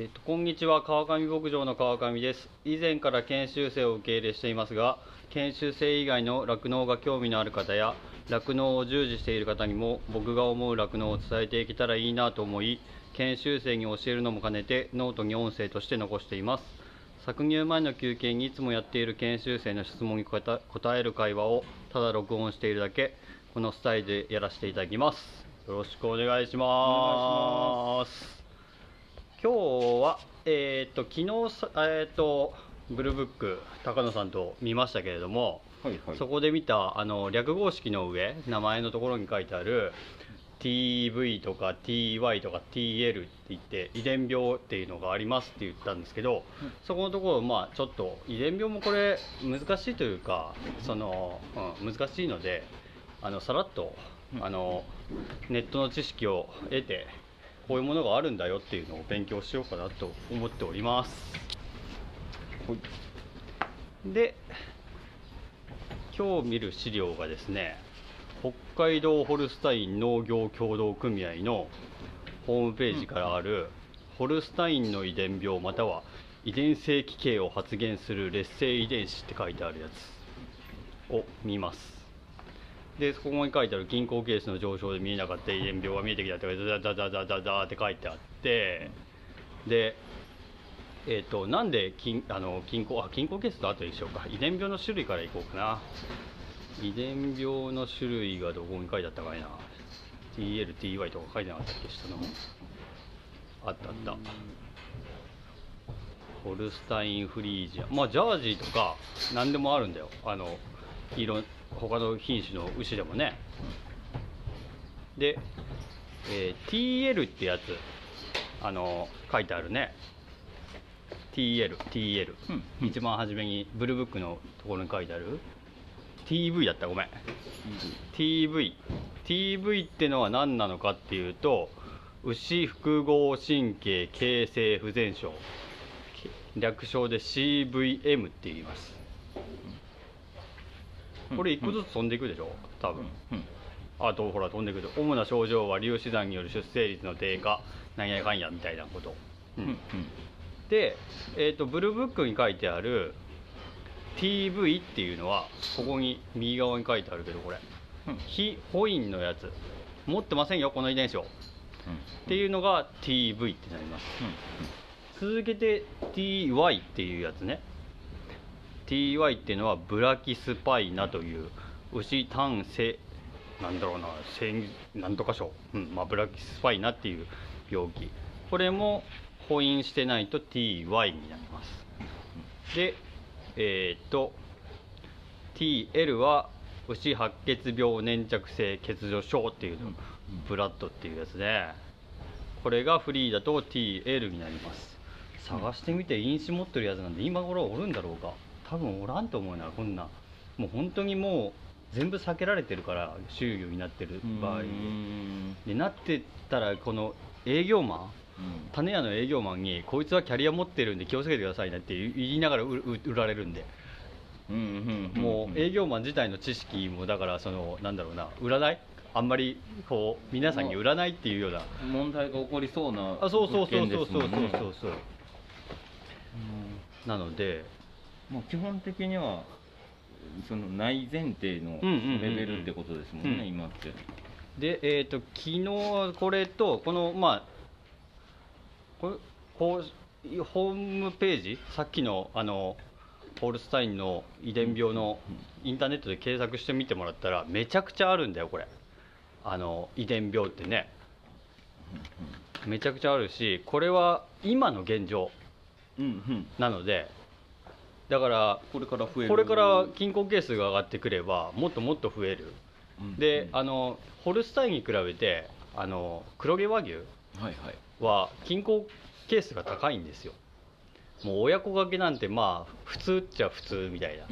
えっと、こんにちは川上牧場の川上です。以前から研修生を受け入れしていますが研修生以外の酪農が興味のある方や酪農を従事している方にも僕が思う酪農を伝えていけたらいいなと思い研修生に教えるのも兼ねてノートに音声として残しています。搾乳前の休憩にいつもやっている研修生の質問に答える会話をただ録音しているだけこのスタイルでやらせていただきます。よろしくお願いします。今日はえっ、と昨日さえっ、とブルーブック高野さんと見ましたけれども、はいはい。そこで見たあの略号式の上名前のところに書いてある TV とか TY とか TL って言って遺伝病っていうのがありますって言ったんですけど、そこのところまあちょっと遺伝病もこれ難しいというかその、うん、難しいのであのさらっとあのネットの知識を得てこういうものがあるんだよっていうのを勉強しようかなと思っております。で今日見る資料がですね北海道ホルスタイン農業協同組合のホームページからある、ホルスタインの遺伝病または遺伝性奇形を発現する劣勢遺伝子って書いてあるやつを見ますでここに書いてある銀行ケースの上昇で見えなかった遺伝病が見えてきたってザザザザザザって書いてあってでえー、となんで金あの金庫あ金庫ケースと後でしょうか。遺伝病の種類からいこうかな。遺伝病の種類がどこに書いてあったかいな。TLTY とか書いてなかったっけ下の。あったあった。ホルスタインフリージア。まあジャージーとか何でもあるんだよ。あの色他の品種の牛でもね。で、えー TL ってやつ。あの書いてあるね。TL、TL、うん。一番初めにブルーブックのところに書いてある。TV だった。ごめん。TV TV ってのは何なのかっていうと牛複合神経形成不全症。略称で CVM って言いますこれ一個ずつ飛んでいくでしょ？多分。うん。あとほら飛んでいくと主な症状は粒子弾による出生率の低下なんやかんやみたいなこと、うん。うん。で、えー、とブルーブックに書いてある TV っていうのはここに右側に書いてあるけどこれ。うん。非ホインのやつ。持ってませんよこの遺伝子を。っていうのが TV ってなります。続けて TY っていうやつね TY っていうのはブラキスパイナという牛単性なんだろうな性なんとか症、うんまあ、ブラキスパイナっていう病気。これも補印してないと TY になります。でえーっと TL は牛白血病粘着性欠如症っていうの。ブラッドっていうやつねこれがフリーだと TL になります。探してみて飲酒持ってるやつなんで今頃おるんだろうか多分おらんと思うなこんな。もう本当にもう全部避けられてるから収容になってるうん場合。うん。でなってたらこの営業マン種屋の営業マンにこいつはキャリア持ってるんで気をつけてくださいねって言いながら売られるんで。うんうんうんもう営業マン自体の知識もだからそのなんだろうな占い？あんまりこう皆さんに占いっていうような。問題が起こりそうなあそうそうそう物そうそうそうそう。そうなのでもう基本的にはその内前提のレベルってことですもんね、うん。今って。でえっ、と昨日これとこのまあこれこうホームページさっきのあのホルスタインの遺伝病のインターネットで検索してみてもらったらめちゃくちゃあるんだよこれ。あの遺伝病ってね。めちゃくちゃあるしこれは今の現状なのでだからこれから増える。これから金庫係数が上がってくればもっともっと増える。うん。であのホルスタインに比べてあの黒毛和牛は均衡係数が高いんですよ。もう親子掛けなんてまあ普通っちゃ普通みたいな。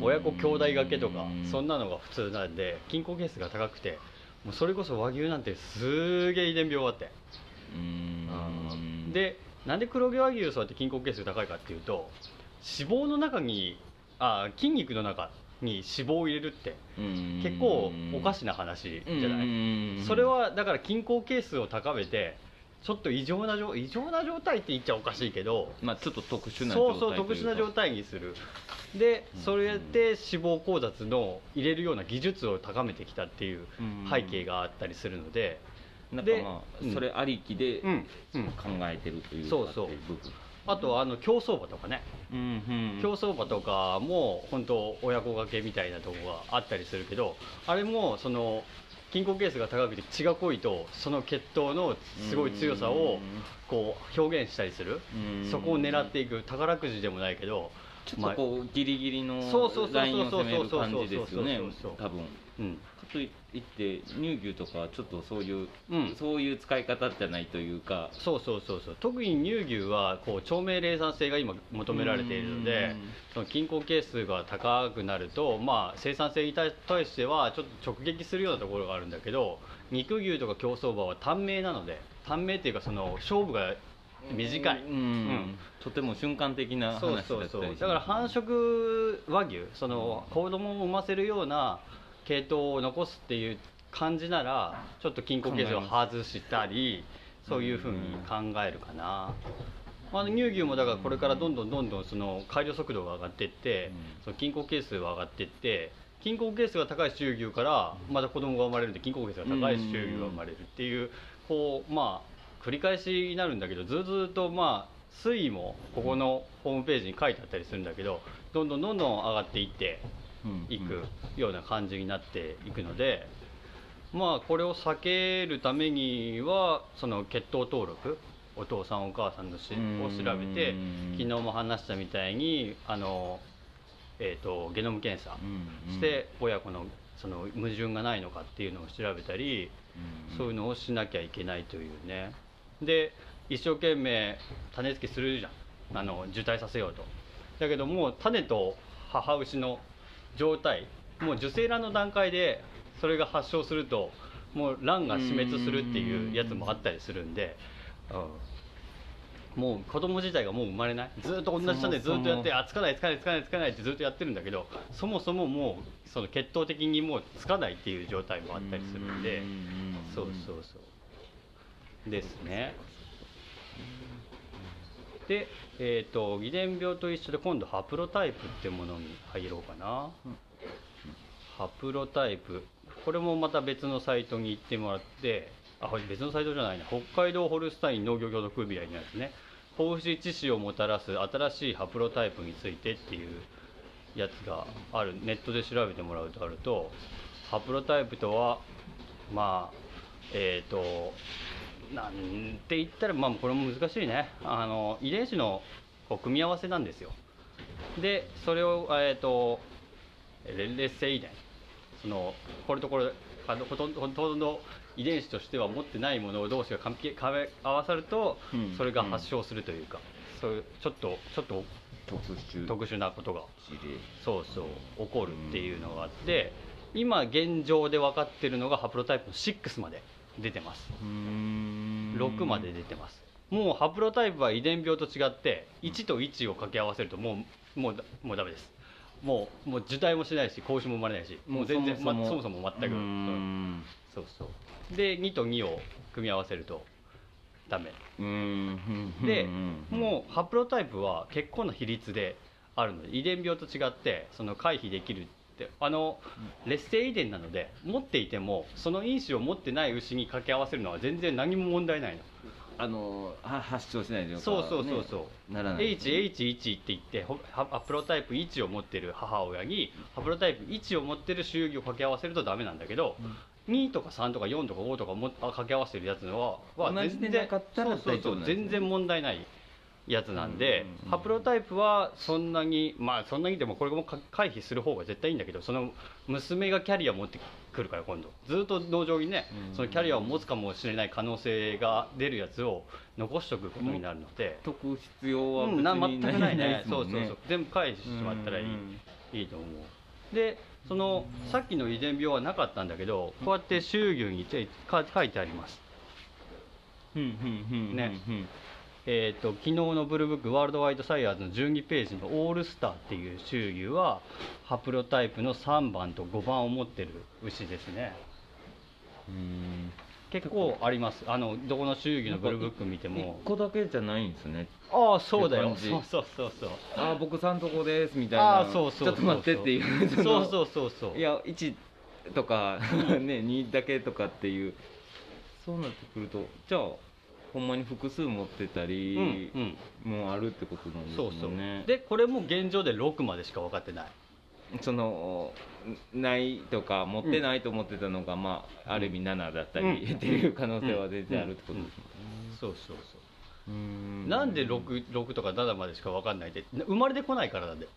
親子兄弟掛けとかそんななのが普通なんで均衡係数が高くてもうそれこそ和牛なんてすげえ遺伝病があって。でなんで黒毛和牛そうやって均衡係数高いかっていうと脂肪の中にあ筋肉の中に脂肪を入れるって結構おかしな話じゃない？それはだから均衡係数を高めてちょっと異常な状異常な状態って言っちゃおかしいけどまあちょっと特殊なそう状態そう特殊な状態にする。でうん。それで脂肪交雑の入れるような技術を高めてきたっていう背景があったりするので。でなんかまあ、うん。それありきで考えてるというかそうそうってい部分あとはあの競走馬とかね。うんうん。競走馬とかも本当親子掛けみたいなとこがあったりするけどあれもその筋硬ケースが高くて血が濃いとその血統のすごい強さをこう表現したりする。うん。そこを狙っていく宝くじでもないけどちょっとこうギリギリのそうそうそうそうラインを攻める感じですよねそうそうそうそう多分うんかといって乳牛とかはちょっとそういう、うん。そういう使い方じゃないというか。そうそうそうそう。特に乳牛はこう長命冷産性が今求められているのでその均衡係数が高くなると、まあ、生産性に対してはちょっと直撃するようなところがあるんだけど肉牛とか競走馬は短命なので短命っていうかその勝負が短い、うん。うん。とても瞬間的な話そうだったりそうそうしだから繁殖和牛その子供を産ませるような系統を残すっていう感じならちょっと均衡形状を外したりそういうふうに考えるかな、まあ、乳牛もだからこれからどんどんどんどんその改良速度が上がっていって、うん。その均衡係数が上がっていって均衡係数が高い種牛からまた子供が生まれるんで均衡係数が高い種牛が生まれるっていうこうまあ繰り返しになるんだけどずっとずっとまあ推移もここのホームページに書いてあったりするんだけどどんどんどんどん上がっていってうんいくような感じになっていくので、まあこれを避けるためにはその血統登録お父さんお母さんのしうんを調べて昨日も話したみたいにあの、えー、とゲノム検査うん。して親子のその矛盾がないのかっていうのを調べたり、うん。そういうのをしなきゃいけないというね。で一生懸命種付けするじゃん。あの受胎させようと。だけどもう種と母牛の状態。もう受精卵の段階でそれが発症するともう卵が死滅するっていうやつもあったりするんで、うん、もう子供自体がもう生まれない。ずっと同じ種でずっとやってあつかないつかないつかないつかないってずっとやってるんだけどそもそももうその血統的にもうつかないっていう状態もあったりするんで。そうそうそう。ですねで、えー、と遺伝病と一緒で今度ハプロタイプってものに入ろうかな、ハプロタイプ。これもまた別のサイトに行ってもらってあ別のサイトじゃないな。北海道ホルスタイン農業協同組合のやつね。胞子致死をもたらす新しいハプロタイプについてっていうやつがある。ネットで調べてもらうとあるとハプロタイプとはまあえっ、となんて言ったらまあこれも難しいね。あの遺伝子のこう組み合わせなんですよ。でそれをえっ、と連列性遺伝。そのこれとこれあのほとんどほとんど遺伝子としては持ってないもの同士が関係かめ合わさるとうん。それが発症するというか、そういうちょっとちょっと特殊。特殊なことが。そうそう起こるっていうのがあって今現状で分かってるのがハプロタイプの6まで出てます。6まで出てます。もうハプロタイプは遺伝病と違って1と1を掛け合わせるともうもうだもうダメです。もうもう受胎もしないし子牛も生まれないしもう全然そもそも。まそもそも全く。そうそう。で2と2を組み合わせるとダメ。うん。でうんもうハプロタイプは結構な比率であるので遺伝病と違ってその回避できるってあの劣勢遺伝なので持っていてもその因子を持ってない牛に掛け合わせるのは全然何も問題ないの。あのは発症しないそうそうそうそう、ねならない。HH1 って言ってほハハプロタイプ1を持ってる母親にハプロタイプ1を持ってる周囲を掛け合わせるとダメなんだけど、2とか3とか4とか5とかもあ掛け合わせてるやつのはは同じでなかったらそうそうそう全然問題ないやつなんで、うん。うんうんハプロタイプはそんなにまあそんなにでもこれもか回避する方が絶対いいんだけどその娘がキャリア持ってくるから今度。ずっと農場にね、うん。そのキャリアを持つかもしれない可能性が出るやつを残しておくことになるので、解く必要は別うん、なに全くないねそうそうそう全部返してしまったらいい,、うんいいと思うでそのさっきの遺伝病はなかったんだけどこうやって周牛にてか書いてありますうんうんうんねうんえー、と昨日のブルーブックワールドワイドサイヤーズの12ページのオールスターっていう周牛はハプロタイプの3番と5番を持ってる牛ですね。うん。結構あります。あのどこの祝儀のブルーブック見ても。1個だけじゃないんですね。ああそうだよ。そうそうそうそう。ああ僕さんとこですみたいな。ああそうそうそうちょっと待ってっていう。そうのそうそうそう。いや1とかね2だけとかっていう。そうなってくるとじゃあほんまに複数持ってたり、うんうんもうあるってことなんですそうそう。もんねでこれも現状で6までしか分かってない。そのないとか持ってないと思ってたのが、まあある意味7だったり、うん。っていう可能性は全然あるってことですそうそうそう。もん。ねなんで 6, 6とか7までしか分かんないって生まれてこないからなんだよ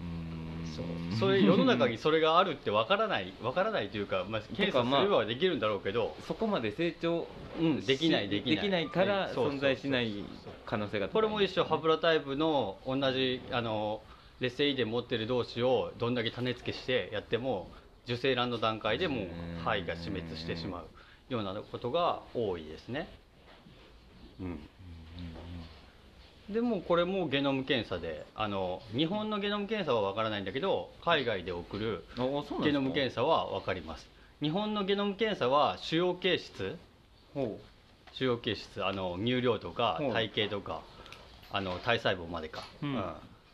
うんそう。それ世の中にそれがあるって分からない 分からないというか、まあ、検査すればできるんだろうけど、そこまで成長うん、できないしできない。からそうそうそう存在しない可能性が高い。これも一緒ハブラタイプの同じあの劣勢遺伝持ってる同士をどんだけ種付けしてやっても受精卵の段階でもううん。胚が死滅してしまうようなことが多いですね、うん、でもこれもゲノム検査であの日本のゲノム検査は分からないんだけど海外で送るゲノム検査は分かります。日本のゲノム検査は腫瘍形質ほ腫瘍形質あの乳量とか体型とかあの体細胞までか、うん。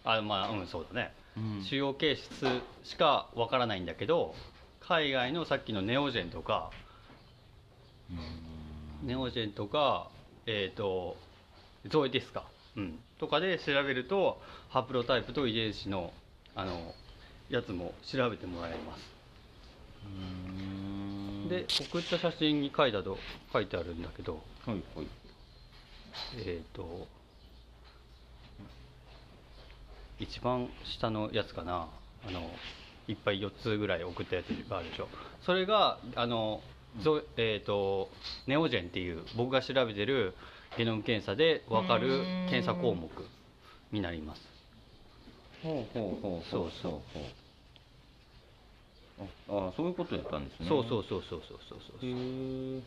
あまあうんそうだね、う、うん。腫瘍形質しかわからないんだけど海外のさっきのネオジェンとかネオジェンとかえっ、とゾエですか、うん、とかで調べるとハプロタイプと遺伝子のあのやつも調べてもらえます。うん。で送った写真に書いたと書いてあるんだけどはいはい。えっ、と一番下のやつかな。あのいっぱい4つぐらい送ったやつがあるでしょ。それがあの、ゾえー、とネオジェンっていう僕が調べてるゲノム検査で分かる検査項目になります。ほうほうほうそうそうほう。ああそういうことやったんですね。そうそうそうそうそうそうそう。へえ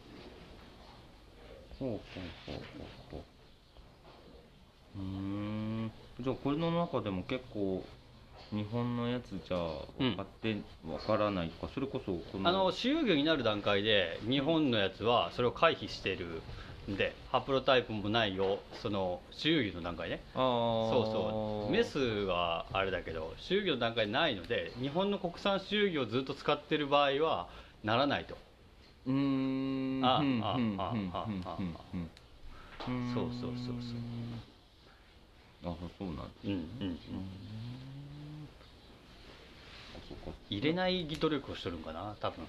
ほうほうほうほうほう。うーん。じゃあこれの中でも結構日本のやつじゃ分かって分からないか、それこそこのあの主流魚になる段階で日本のやつはそれを回避してる。んでハプロタイプもないよその主流魚の段階ね。そうそう。メスはあれだけど収魚の段階ないので日本の国産収魚をずっと使ってる場合はならないと。うーん。あうんあああうんあうんうんそうそう。そうあそうなんだ。うんうんうん。そうか入れない技努力をしてるんかな多分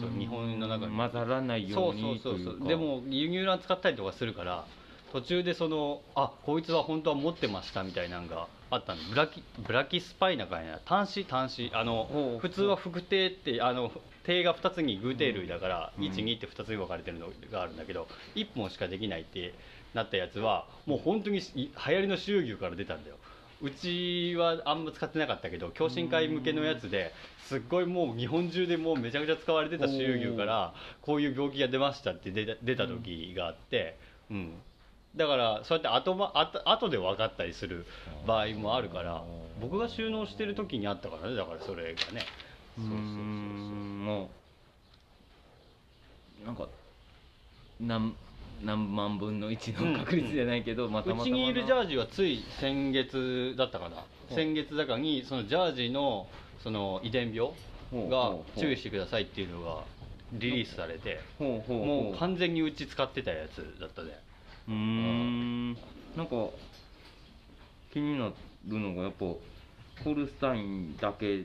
そう日本の中に。混ざらないよそううにそうそうそうという。かでも輸入卵使ったりとかするから途中でそのあこいつは本当は持ってましたみたいなのがあったんでブラキブラキスパイナかいな端子端子。あの普通は複定ってあの定が2つに偶定類だから、うん。12って2つに分かれてるのがあるんだけど1本しかできないってなったやつはもう本当にい流行りの収牛から出たんだようちはあんま使ってなかったけど共進会向けのやつですっごいもう日本中でもうめちゃくちゃ使われてた収牛からこういう病気が出ましたって出た時があって、うん、だからそうやって後,、ま、後後で分かったりする場合もあるから僕が収納してる時にあったからねだからそれがね。そうそうそうそう。ん。もうなんか何何万分の1の確率じゃないけど、まあたまたまうちにいるジャーージはつい先月だったかな。うん。先月だかにそのジャージのその遺伝病が注意してくださいっていうのがリリースされてほうほうほう。もう完全にうち使ってたやつだったねうーん。なんか気になるのがやっぱホルスタインだけ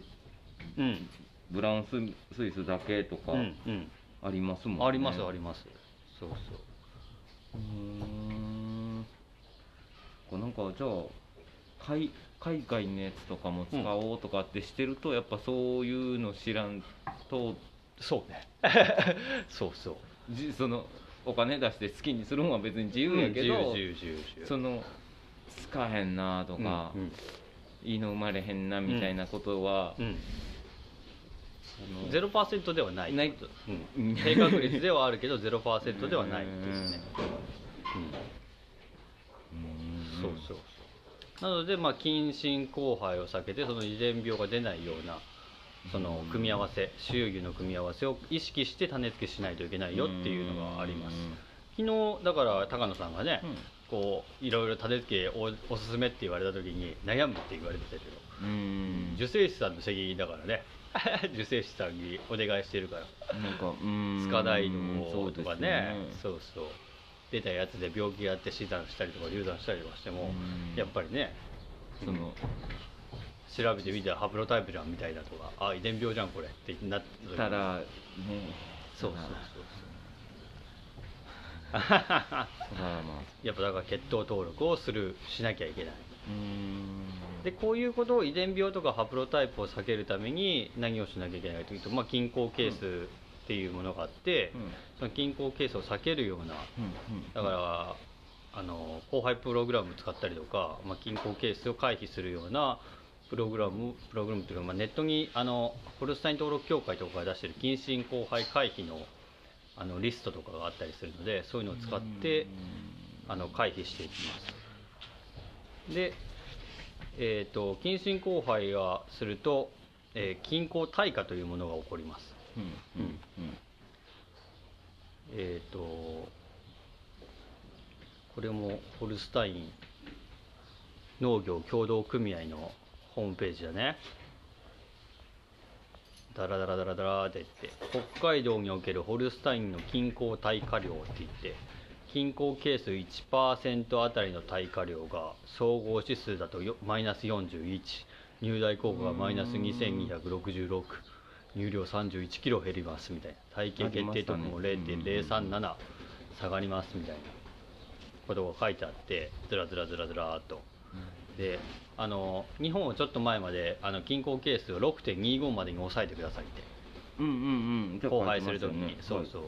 うん。ブラウンススイスだけとかうんうん。ありますもんね、ありますあります。そうそううーん。こうなんかじゃあ海海外のやつとかも使おうとかってしてると、やっぱそういうの知らんとそうね。そうそう。じそのお金出して好きにするのは別に自由やけど、うん自由自由自由その使えへんなとか、うんいいの生まれへんなみたいなことは、うんゼロパーセントではない。ない。うん、低確率ではあるけどゼロパーセントではないですね、う。ん、そうそうそう。なのでまあ近親交配を避けてその遺伝病が出ないようなその組み合わせ周囲の組み合わせを意識して種付けしないといけないよっていうのがあります。昨日だから高野さんがね、こういろいろ種付けおおすすめって言われた時に悩むって言われてたけど。うん。受精師さんの責任だからね 受精師さんにお願いしてるから。なんかうん。スカダイそうですよドとかね。そうそう。出たやつで病気があって死産したりとか流産したりとかしてもうん。やっぱりねその調べてみたらハプロタイプじゃんみたいなとかあ遺伝病じゃんこれってなったらね。そうそうそうそそう ら。まあ。やっぱだから血統登録をするしなきゃいけない。うんでこういうことを遺伝病とかハプロタイプを避けるために何をしなきゃいけないかというと、まあ、均衡ケースっていうものがあって、うん。その均衡ケースを避けるようなだからあの後輩プログラム使ったりとか、まあ、均衡ケースを回避するようなプログラムプログラムというか、まあ、ネットにあのホルスタイン登録協会とかが出してる近親交配回避のあのリストとかがあったりするのでそういうのを使ってあの回避していきますで、えー、と近親交配がすると、えー均衡退化というものが起こります。うんうんうん。えっ、とこれもホルスタイン農業協同組合のホームページだね。ダラダラダラダラって言って北海道におけるホルスタインの均衡耐火量って言って均衡係数1%あたりの耐火量が総合指数だとよマイナス41入大効果がマイナス2266入量31キロ減りますみたいな。体型決定ともありましたね0.037下がりますみたいなことが書いてあってずらずらずらずらーっと。であの日本はちょっと前まであの均衡係数を6.25までに抑えてくださいって。うんうんうん。交配するときに、そうそう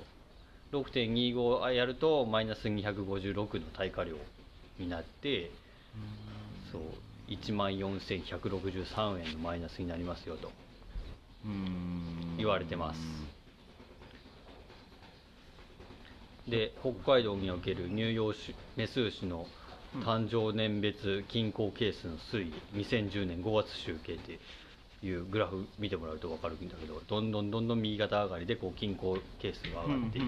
6.25やるとマイナス256の耐火量になってそう1万4163円のマイナスになりますよと。うん言われてます。で北海道における乳幼種メス牛の誕生年別均衡係数の推移2010年5月集計っていうグラフ見てもらうと分かるんだけどどんどんどんどん右肩上がりでこう均衡係数が上がっていく。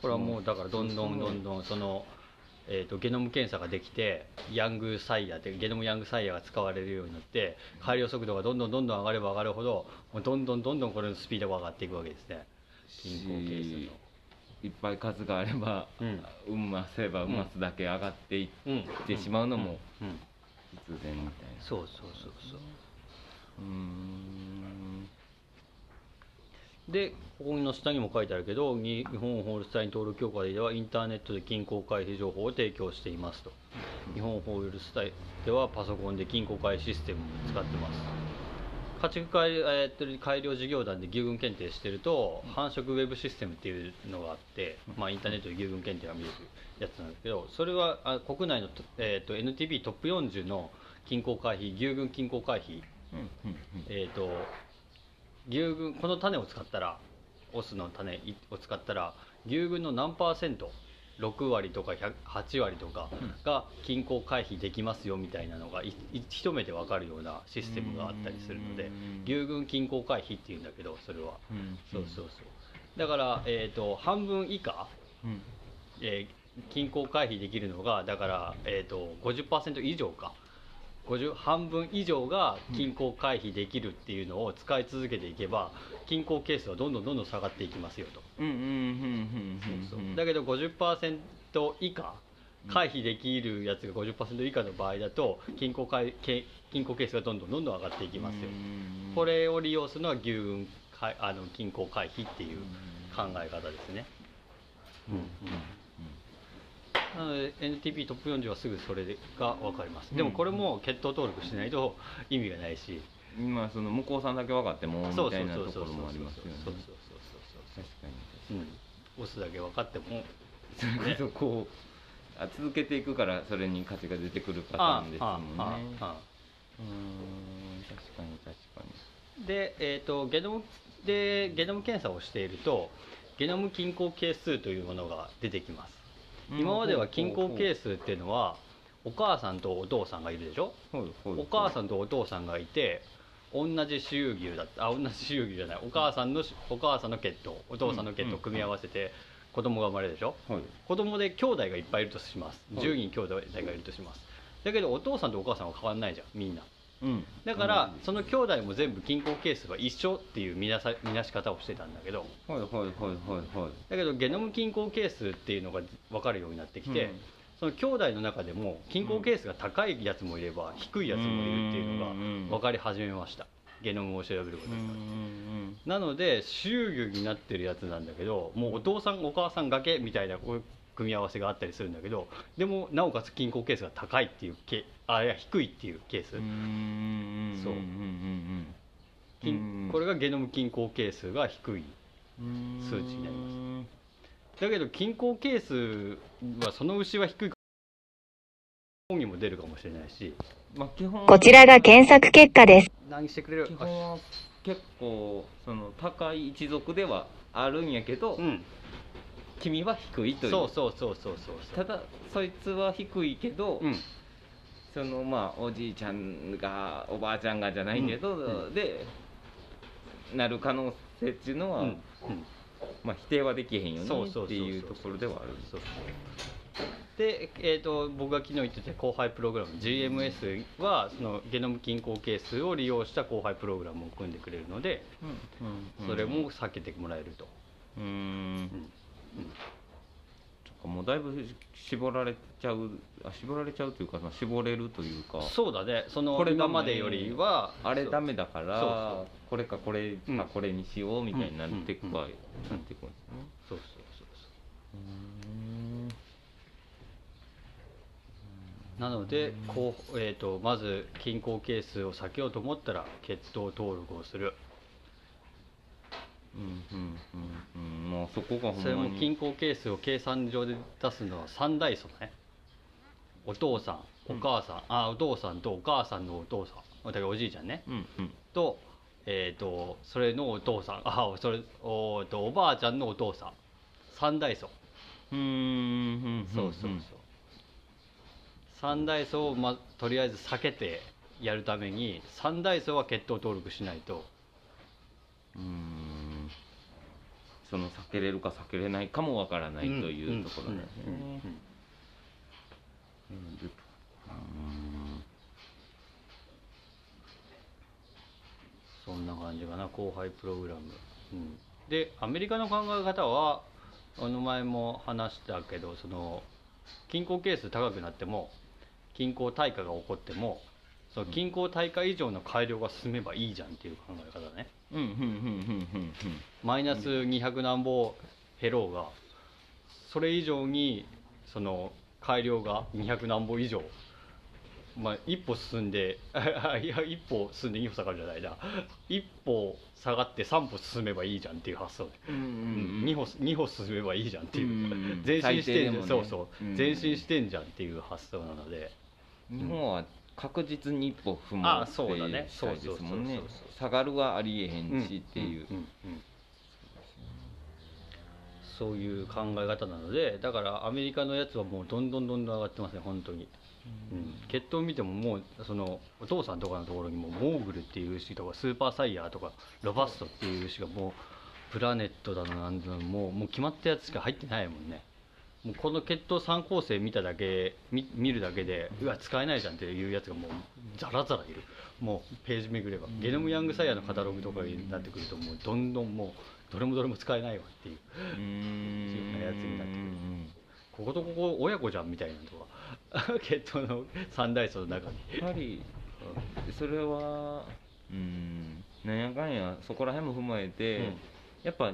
これはもうだからどんどんどんどんその、えー、とゲノム検査ができてヤングサイヤーってゲノムヤングサイヤーが使われるようになって改良速度がどんどんどんどん上がれば上がるほどどんどんどんどんこれのスピードが上がっていくわけですね。均衡係数の。しいっぱい数があれば、うん。産ませば産ますだけ上がっていっうんてしまうのもうん。うん。必然みたいな。そうそうそうそう。うーん。でここの下にも書いてあるけどに日本ホールスタイン登録協会ではインターネットで均衡回避情報を提供していますと。日本ホールスタインではパソコンで均衡回避システムを使ってます家畜改,、えー改良事業団で牛群検定してると繁殖ウェブシステムっていうのがあって、まあ、インターネットで牛群検定が見れるやつなんですけどそれはあ国内のと、えーっと NTB トップ40の均衡回避牛群均衡回避えー、と牛群この種を使ったらオスの種を使ったら牛群の何パーセント6割とか100 8割とかが均衡回避できますよみたいなのが一目で分かるようなシステムがあったりするのでうん牛群均衡回避っていうんだけどそれは。うんそうそうそう。だから、えー、と半分以下、うん。えー均衡回避できるのがだから、えー、と50%以上か50半分以上が均衡回避できるっていうのを使い続けていけば均衡係数はどんどんどんどん下がっていきますよと、だけど50%以下回避できるやつが50%以下の場合だと均衡回け均衡係数がどんどんどんどん上がっていきますようんこれを利用するのは牛運かあの均衡回避っていう考え方ですね、うん。うん NTP トップ40はすぐそれが分かります。でもこれも血統登録しないと意味がないし。今その向こうさんだけ分かってもみそうそうたいなそうそうそうところもありますよねそうそう確そうかにそううんオスだけ分かってもそれこそこうあ続けていくからそれに価値が出てくるパターンですもんねうーん確かに確かにで、えー、とゲノムでゲノム検査をしているとゲノム均衡係数というものが出てきます今までは均衡係数っていうのはお母さんとお父さんがいるでしょ？お母さんとお父さんがいて同じ子宮牛だったあ同じ子宮牛じゃない。お母さんのお母さんの血統お父さんの血統を組み合わせて子供が生まれるでしょ？はい。子供で兄弟がいっぱいいるとします。はい。10人兄弟がいるとします。だけどお父さんとお母さんは変わんないじゃんみんな。うんだからその兄弟も全部均衡係数は一緒っていう見なさ見なし方をしてたんだけど。はいはいはいはいはい。だけどゲノム均衡係数っていうのが分かるようになってきて、うん。その兄弟の中でも均衡係数が高いやつもいれば低いやつもいるっていうのが分かり始めました。ゲノムを調べることうんうにんなので周牛になってるやつなんだけどもうお父さんお母さんがけみたいなこう組み合わせがあったりするんだけどでもなおかつ均衡係数が高いっていうケあいや低いっていうケース、うんうんそううんうん。均これがゲノム均衡係数が低いうん数値になります。だけど均衡係数はその牛は低い本にも出るかもしれないし。まあ基本こちらが検索結果です。何してくれる？基本は結構その高い一族ではあるんやけど、うん君は低いという。そうそうそうそうそうただそいつは低いけど、うん。そのまあおじいちゃんがおばあちゃんがじゃないけど、うん。でなる可能性っていうのは、うん。うん。まあ否定はできへんよねそうそうそうそうっていうところではある。そうで、えー、と僕が昨日言ってた後輩プログラム GMS はそのゲノム均衡係数を利用した後輩プログラムを組んでくれるのでそれも避けてもらえると、うん、もうだいぶ絞られちゃうあ絞られちゃうというかまあ絞れるというかそうだね。その今までよりはあれダメメだからこれかこれうん。かこれにしようみたいになっていく場合、うん。なっていくんですね。そうそうそううんそう。なのでこう、えー、とまず均衡係数を避けようと思ったら血統登録をするうんうんうんうんもうそこがほんまにそれも均衡係数を計算上で出すのは3大素ねお父さんお母さん、あお父さんとお母さんのお父さんだからおじいちゃんねうんうんと,、えー、とそれのお父さんあそれおとおばあちゃんのお父さん三大素うんうんそうそうそう三大素を、ま、とりあえず避けてやるために三大素は血統登録しないとうんその避けれるか避けれないかもわからないというところだよね。うん。うん。そん。な感じかな後輩プログラム、うん、でアメリカの考え方はあの前も話したけどその均衡係数高くなっても均衡対価が起こってもその均衡対価以上の改良が進めばいいじゃん。っていう考え方ねうんうんうんうんうんマイナス200何歩減ろうがそれ以上にその改良が200何歩以上。まあ一歩進んでいや 一歩進んで二歩下がるじゃないな。一歩下がって三歩進めばいいじゃんっていう発想で、うんうんうん。二歩二歩進めばいいじゃんっていう、うんうんうん。前進してんじゃん、最低でもね。そうそう、うん。前進してんじゃんっていう発想なので。日本は確実に一歩踏むあそうだね。ってしたいですもんね。下がるはありえへんしっていう。そういう考え方なのでだからアメリカのやつはもうどんどんどんどん上がってますね本当に、うん、血統見てももうそのお父さんとかのところにもモーグルっていう牛とかスーパーサイヤーとかロバストっていう牛がもうプラネットだのなんだのもうもう決まったやつしか入ってないもんねもうこの血統3構成見ただけ見見るだけでうわ使えないじゃんっていうやつがもうザラザラいる。もうページめくれば。ゲノムヤングサイヤーのカタログとかになってくるともうどんどんもうどれもどれも使えないわっていううーんやつになってくる。こことここ親子じゃんみたいなとか。血統の三大層の中に。やっぱりそれはうん。なんやかんやそこら辺も踏まえて、うん。やっぱ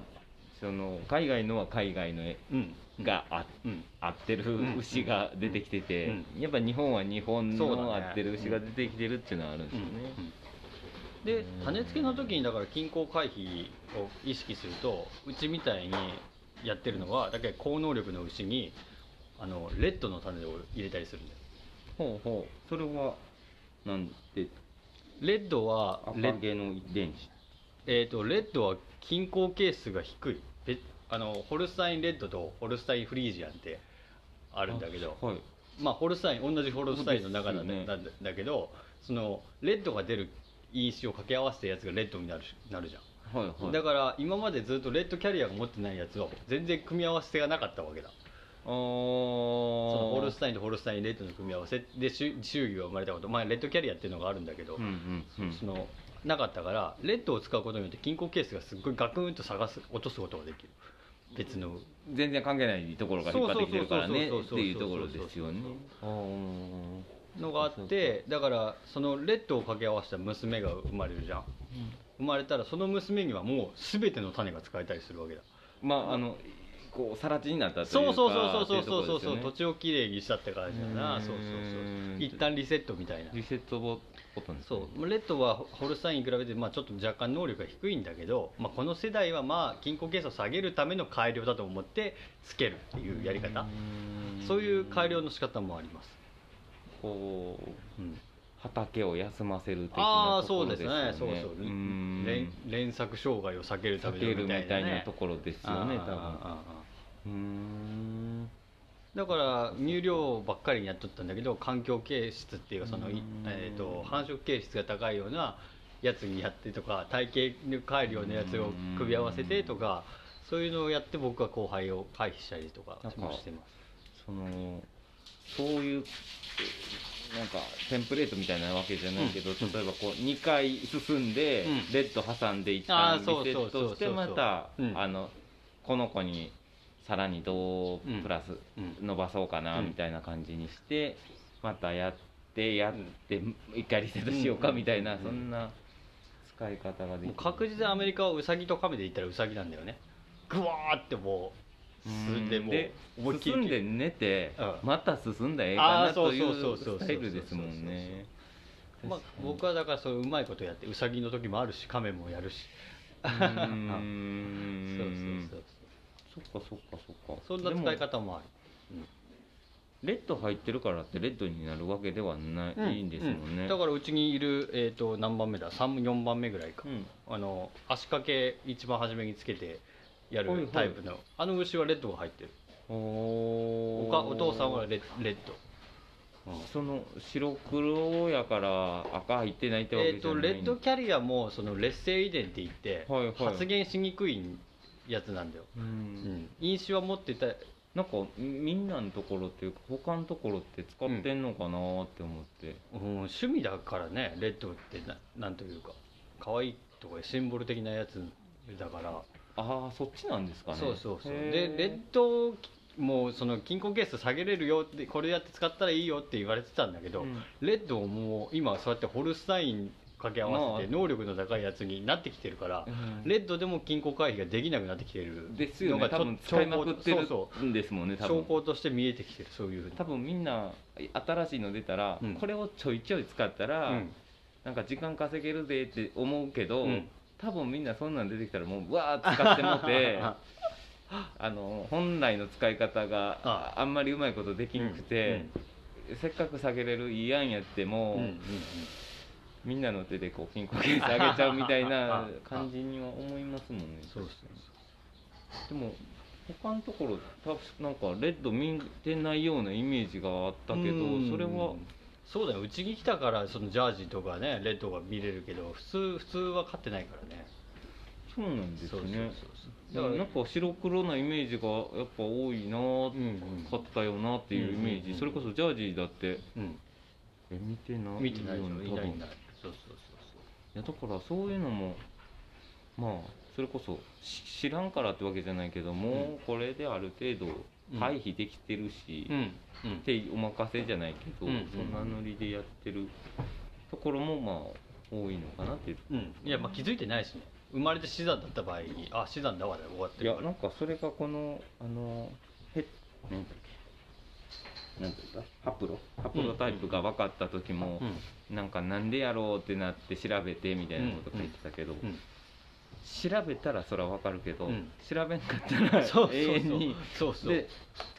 その海外のは海外の絵。うんがあうん。合ってるん。牛が出てきてて、うん。やっぱ日本は日本の合ってる牛が出てきてるっていうのはあるんですよね。で種付けの時にだから均衡回避を意識するとうちみたいにやってるのはだけど高能力の牛にあのレッドの種を入れたりするんだよ。ほうほう。それはなんで？レッドはレ赤毛の遺伝子。えー、とレッドは近交係数が低い。べあのホルスタインレッドとホルスタインフリージアンってあるんだけどはい。まあホルスタイン同じホルスタインの中なんだ,、ね。なんだけどそのレッドが出る因子を掛け合わせたやつがレッドになるしなるじゃん。はいはい。だから今までずっとレッドキャリアが持ってないやつは全然組み合わせがなかったわけだ。そのホルスタインとホルスタインレッドの組み合わせで周周囲が生まれたこと、まあ、レッドキャリアっていうのがあるんだけど、うんうんうん。そのなかったからレッドを使うことによって金庫ケースがすっごいガクンと探す落とすことができる別の全然関係ないところが引っ張ってきてるからねっていうところですよね。のがあってだからそのレッドを掛け合わせた娘が生まれるじゃん、うん、生まれたらその娘にはもう全ての種が使えたりするわけだ。まああのこう更地になったというかそうそうそうそうそうそう、ね、土地をきれいにしたって感じだな。そうそうそう。一旦リセットみたいな。リセットボタンですね。そう。レッドはホルスタインに比べて、まあ、ちょっと若干能力が低いんだけど、まあ、この世代はまあ金庫ケースを下げるための改良だと思ってつけるっていうやり方。そういう改良の仕方もあります、こううん、畑を休ませる的ああなところそうですね。よそうそう。連連作障害を避けるため避けるみのみたいな,、ね、たいなところですよね多分。うーんだから乳量ばっかりにやっとったんだけど環境形質っていうかその、えー、と繁殖形質が高いようなやつにやってとか体型改良のやつを組み合わせてとかそういうのをやって僕は後輩を回避したりとかしてます。そのそういうなんかテンプレートみたいなわけじゃないけど、うん。例えばこう2回進んで、うん。レッド挟んで一あー旦リセットしてまた、うん。あのこの子にさらにどうプラスうん。伸ばそうかなうんみたいな感じにしてまたやってやって一回リセットしようかみたいな、うん。そんな使い方ができる。確実にアメリカはウサギとカメで言ったらウサギなんだよね。グワーってもう進んでもうで思いっきり進んで寝て、うん。また進んだらええかなといそうそうそうそううスタイルですもんねまあ、僕はだからそううまいことやってウサギの時もあるしカメもやるし。そうん そうそうそっかそっかそっか。そんな使い方もある。レッド入ってるからってレッドになるわけではないんですもんね、うだからうちにいる、えー、と何番目だ？34番目ぐらいか、うん。あの足掛け一番初めにつけてやるタイプの、あの牛はレッドが入ってる。おおかお父さんはレレッド、その白黒やから赤入ってないってわけえっ、とじゃないレッドキャリアもその劣勢遺伝って言って、はいはい。発現しにくいやつなんだよ、ううん。ん、因子は持ってたなんかみんなのところっていうか他のところって使ってんのかなって思って、うん、趣味だからねレッドってななんというか。可愛いとかシンボル的なやつだから。ああそっちなんですかね。そうそうそう。でレッドもうその金庫ケース下げれるよってこれやって使ったらいいよって言われてたんだけど、うん。レッドをもう今そうやってホルスタイン掛け合わせてま能力の高いやつになってきてるから、うん。レッドでも金庫回避ができなくなってきてるですよね。多分使いまくってるんですもんね多証分拠として見えてきてるそういうふうに。多分みんな新しいの出たら、うん。これをちょいちょい使ったら、うん。なんか時間稼げるぜって思うけど、うん。多分みんなそんなん出てきたらもうわー使ってもって あの本来の使い方がああ。んまりうまいことできなくて、せっかく下げれるいい案やっても、うんうんうんみんなの手でこう金庫ケース上げちゃうみたいなあ 感じには思いますもんね。そうそうでも他のところ多分なんかレッド見てないようなイメージがあったけどうん。それはそうだよ。うちに来たからそのジャージとかねレッドが見れるけど普通普通は勝ってないからね。そうなんですね。だからなんか白黒なイメージがやっぱ多いなうんうん。かったよなっていうイメージ、それこそジャージーだってうん。え見てない見てないよね多分いないいやだからそういうのもまあそれこそし知らんからってわけじゃないけども、うこれである程度うん。回避できてるし、そうん。うん。ってお任せじゃないけど、うん。そんなノリでやってるところもまあ多いのかなっていう。うん。いやまあ気づいてないしね。生まれて死産だった場合にあ死産だわで終わっていやるから。なんかそれがこのあのへなんだっけなんていうかハプロ？ハプロタイプが分かった時も、うん。なんかなんでやろうってなって調べてみたいなこと書いてたけど、うん。調べたらそれは分かるけど、うん。調べんかったら 永遠に。そうそう。で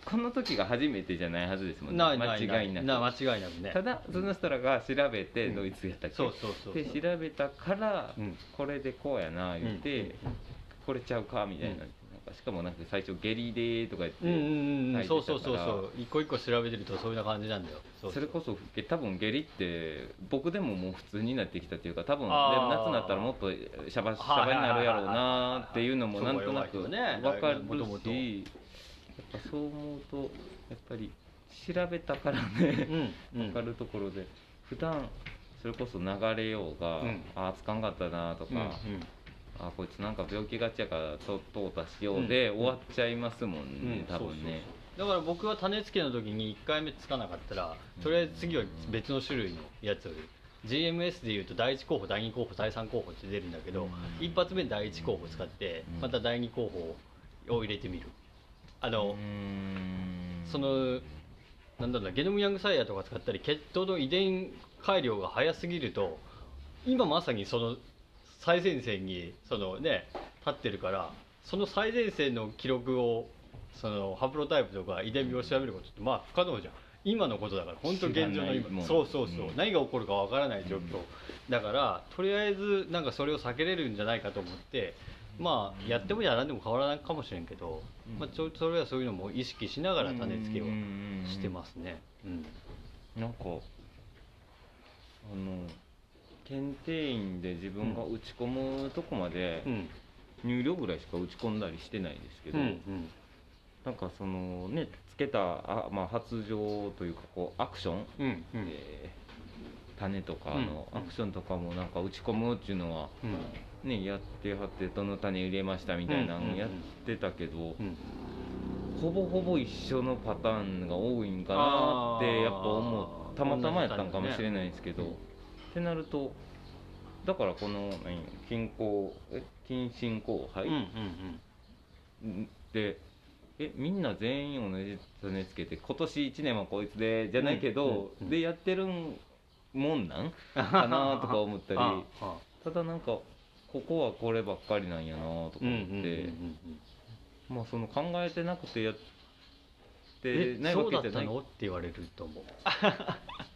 この時が初めてじゃないはずですもんね。間違いなく。な間違いなくね。ただその人らが調べてうんドイツやったっけ、そうそうそう。で調べたから、うん。これでこうやな言って、うん。これちゃうかみたいな,、しかもなんか最初下痢でとか言ってうそうそうそうそう。一個一個調べてるとそういう感じなんだよ。そうそれこそえ多分下痢って僕でももう普通になってきたっていうか多分夏になったらもっとシャバシャバになるやろうなっていうのもなんとなく分かるしやっぱそう思うとやっぱり調べたからねうんうん。分かるところで。普段それこそ流れようが、うん。ああつかんかったなとか、うんうんあこいつなんか病気がちやからと淘汰しようで、うん終わっちゃいますもんね、うん多分ね。だから僕は種付けの時に1回目つかなかったらとりあえず次は別の種類のやつを GMS でいうと第1候補第2候補第3候補って出るんだけど、うん。一発目第1候補使ってうん。また第2候補を入れてみる。あの、そのなんだろうなゲノムヤングサイヤーとか使ったり血糖の遺伝改良が早すぎると今まさにその最前線にそのね立ってるからその最前線の記録をそのハプロタイプとか遺伝病を調べることってまあ不可能じゃん。今のことだから本当現状の今。そうそうそう、うん。何が起こるかわからない状況、だからとりあえずなんかそれを避けれるんじゃないかと思ってまあやってもやらんでも変わらないかもしれんけど、うん。まあ、ちょそれはそういうのも意識しながら種付けをうんしてますね。うん。なんかあの検定員で自分が打ち込むとこまでうん。入力ぐらいしか打ち込んだりしてないですけど、うんなんかそのねつけたあ、まあ、発情というかこうアクション、うんうん。えー種とかのうん。アクションとかもなんか打ち込むっていうのはうん。ねやってはってどの種入れましたみたいなのやってたけど、うん。ほぼほぼ一緒のパターンが多いんかなってやっぱ思う。たまたまやったんかもしれないですけど、うんってなるとだからこの何均衡え近親交配、でえみんな全員同じ種つけて今年1年はこいつでじゃないけど、でやってるんもんなん？かなとか思ったり。ただなんかここはこればっかりなんやなとか思って、まあその考えてなくてやってえないそうだったわけじゃない。の？って言われると思う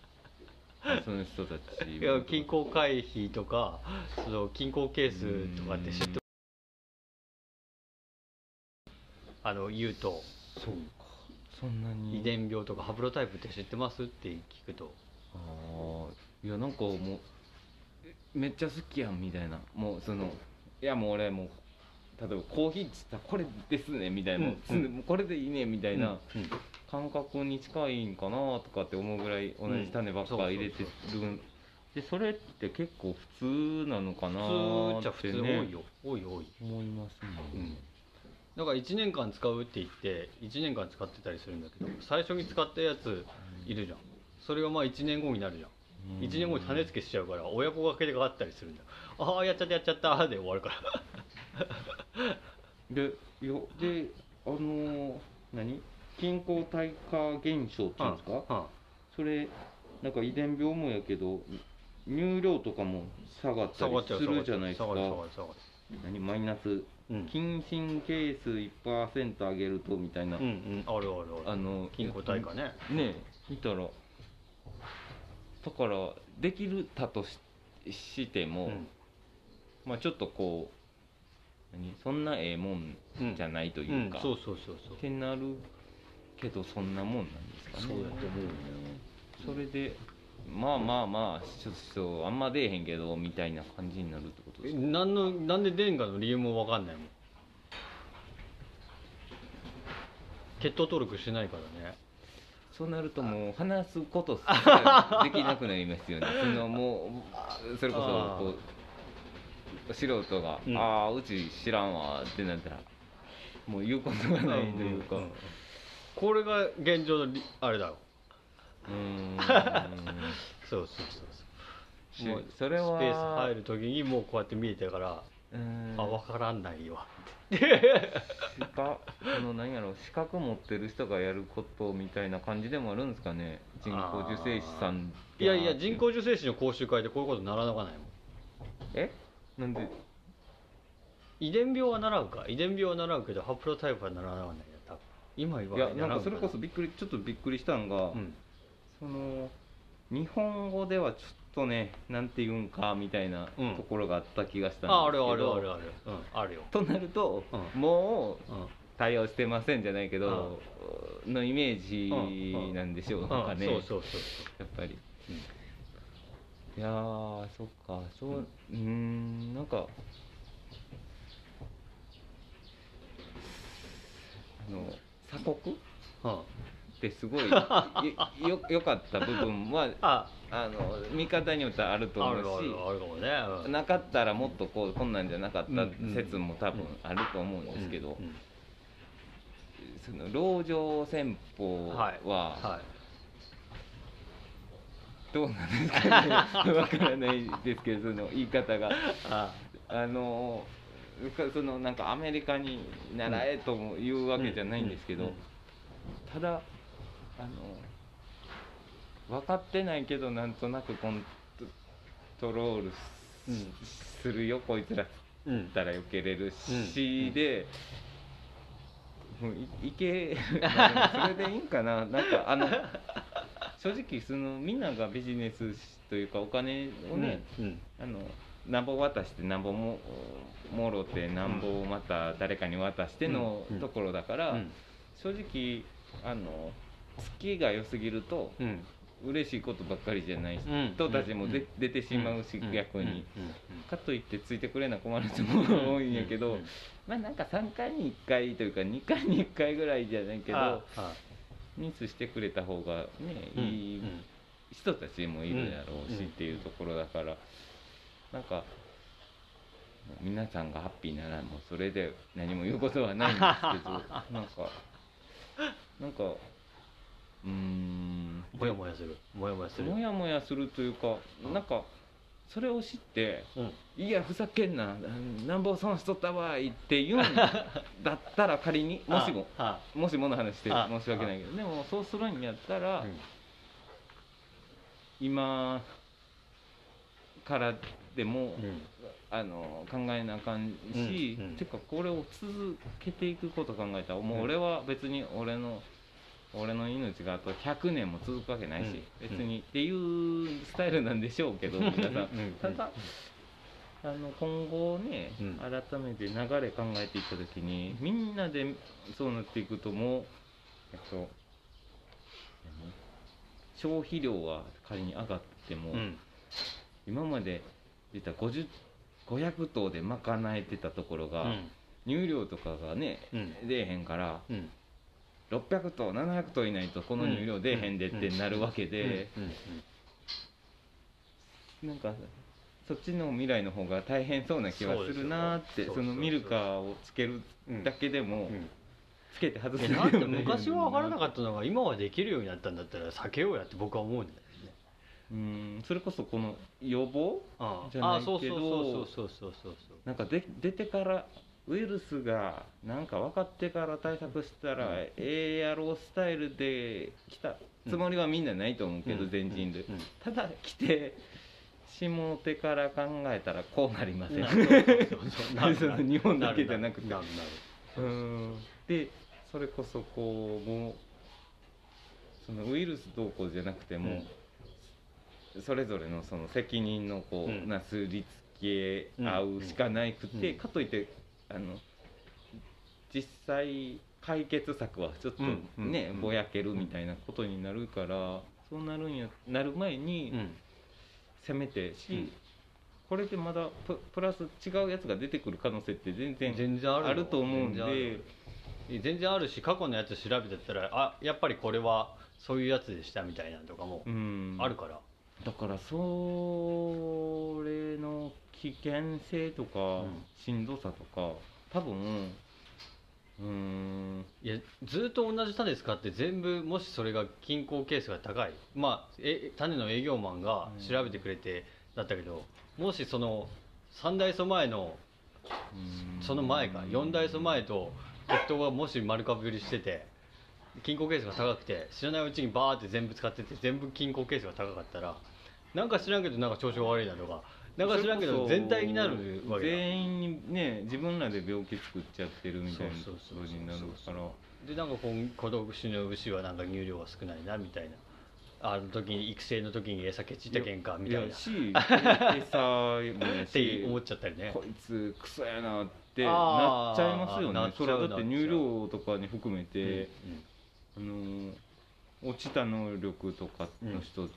その人たち。いや均衡回避とかその均衡係数とかって知ってあの言うと。そうか。そんなに。遺伝病とかハプロタイプって知ってます？って聞くと。ああいやなんかもうえめっちゃ好きやんみたいな。もうそのいやもう俺もう例えばコーヒーっつったらこれですねみたいな、もうん。もうこれでいいねみたいな感覚に近いんかなとかって思うぐらい同じ種ばっか入れてる、でそれって結構普通なのかな普通ってね通多いよ。多い多い。思いますね、うん。だから1年間使うって言って1年間使ってたりするんだけど最初に使ったやついるじゃん。それがまあ1年後になるじゃん。うん。1年後に種付けしちゃうから親子がけがあったりするんだよ。ああやっちゃったやっちゃったで終わるから でよであのー何？均衡体化現象っていうんですか、うんそれなんか遺伝病もやけど乳量とかも下がったりするじゃないですか。何？マイナス？うん。近親係数1%上げるとみたいな、うんうん。あるあるあの均衡体化ね。ね見たらだからできるたとししても、うん。まあちょっとこう何そんなええもんじゃないというか、うん。そうそうそうそう。ってなるけどそんなもんなんですかね。そうだと思うよ。それでまあまあまあちょっとあんま出えへんけどみたいな感じになるってことでえすか？なんのなんで出んかの理由も分かんないもん。血糖登録してないからね。そうなるともう話すことすらできなくなりますよね。そのもうそれこそこう素人が「うん。ああうち知らんわ」ってなったらもう言うことがないというか。んんこれが現状のりあれだろう。ーん。そうそうそうそう。もうそれはスペース入る時にもうこうやって見えてるから、うーん。あ分からんないわその何やろ資格持ってる人がやることみたいな感じでもあるんですかね。人工授精師さんいやいや人工授精師の講習会でこういうこと習わないもん。え？なんで遺伝病は習うか？遺伝病は習うけどハプロタイプは習わないよ。多分。今言わい。やなんかそれこそびっくりちょっとびっくりしたのが、うん。その日本語ではちょっとねなんて言うんかみたいなうん。ところがあった気がしたんですけど、ああるあるあるあるうんあるよ。となると、うん。もううん対応してませんじゃないけど、のイメージなんでしょうかね、そうそうそうやっぱり。そう、いやーそっか。そううーんなんかあの鎖国？うんうんってすごい よよよかった部分は あ。あの見方によってはあるとある思うしあるあるかもね。うん。なかったらもっとこうこんなんじゃなかったうん説も多分あると思うんですけど、うんうんその籠城戦法はい。ははいどうなんですかね。わからないですけどその言い方が。ああ。のそのなんかアメリカに習えとも言うわけじゃないんですけど、ただあの分かってないけどなんとなくコントロールす,、るよこいつら。うん。ったら避けれるし、うん。で、もういいけまあそれでいいんかな。なんかあの正直そのみんながビジネスというかお金をね、うんあのなんぼ渡してなんぼももろてなんぼまた誰かに渡してのうんところだから、うん。正直あの月が良すぎるとうん。嬉しいことばっかりじゃないうん。人たちも出てしまうしうん。逆にうん。うん。かといってついてくれな困る人も多いんやけどうん。うん。まあなんか3回に1回というか2回に1回ぐらいじゃないけあどあミスしてくれた方がねうんいいうん。人たちもいるやろうしうんっていうところだからなんか皆さんがハッピーならもうそれで何も言うことはないんですけど なんかなんかうーん。もやもやする。もやもやする。もやもやするというかなんかそれを知ってうん。いやふざけんななんぼ損しとったわいって言うん だったら仮にもしもあ。もしもの話してあ申し訳ないけどでもそうするんやったら、今からでも、うん。あの考えなあかんし、てかこれを続けていくこと考えたらもう俺は別に俺の俺の命があと100年も続くわけないし、うん。別にっていうスタイルなんでしょうけど皆さん。うんただあの今後ね、うん。改めて流れ考えていった時にみんなでそうなっていくともうえっと何？消費量が仮に上がっても、うん。今まで出た50 500頭で賄えてたところが、うん。乳量とかがね、うん。出えへんからうん600頭700頭いないとこの乳量出えへんでってなるわけで、なんかそっちの未来の方が大変そうな気はするなーってそのミルカーをつけるだけでも、うん。つけて外すいやだって昔は分からなかったのが今はできるようになったんだったら避けようやって僕は思うんだよね。うんそれこそこの予防あじゃないあそうけどそうそうそうそうそうそう。なんかで出てからウイルスがなんか分かってから対策したら、ええやろうスタイルで来たつもりはみんなないと思うけど、うん。全人類、うん。うん。ただ来てしもてから考えたらこうなりません日本だけじゃなくてなるなるうんでそれこそこうもうそのウイルスどうこうじゃなくても、それぞれのその責任のこう、うんなすりつけ合うしかなくて、うんかといってあの実際解決策はちょっとうんね、うん。ぼやけるみたいなことになるからそうなるんやなる前にうん。せめてし、うんこれでまだププラス違うやつが出てくる可能性って全然全然あると思うんで。全然あるし過去のやつ調べてったらあやっぱりこれはそういうやつでしたみたいなのとかもうん。あるから、だからそれの危険性とか、ん。しんどさとか多分うーん。いやずっと同じ種使って全部もしそれが均衡ケースが高い。まあえ種の営業マンが調べてくれてだったけど、もしその3代素前のその前か4代素前と適当がもし丸かぶりしてて均衡ケースが高くて知らないうちにバーって全部使ってて全部均衡ケースが高かったらなんか知らんけどなんか調子が悪いなとかなんか知らんけど全体になるわけだ。全員にね自分らで病気作っちゃってるみたいなそうそうそうそうことになるからでなんかこう孤独死の牛はなんか乳量が少ないなみたいな。あの時に育成の時に餌ケチったけんかみたいな。やし餌もや ってし思っちゃったりね。こいつクソやなってなっちゃいますよね。それはだって乳量とかに含めて、うんあのー落ちた能力とかの人って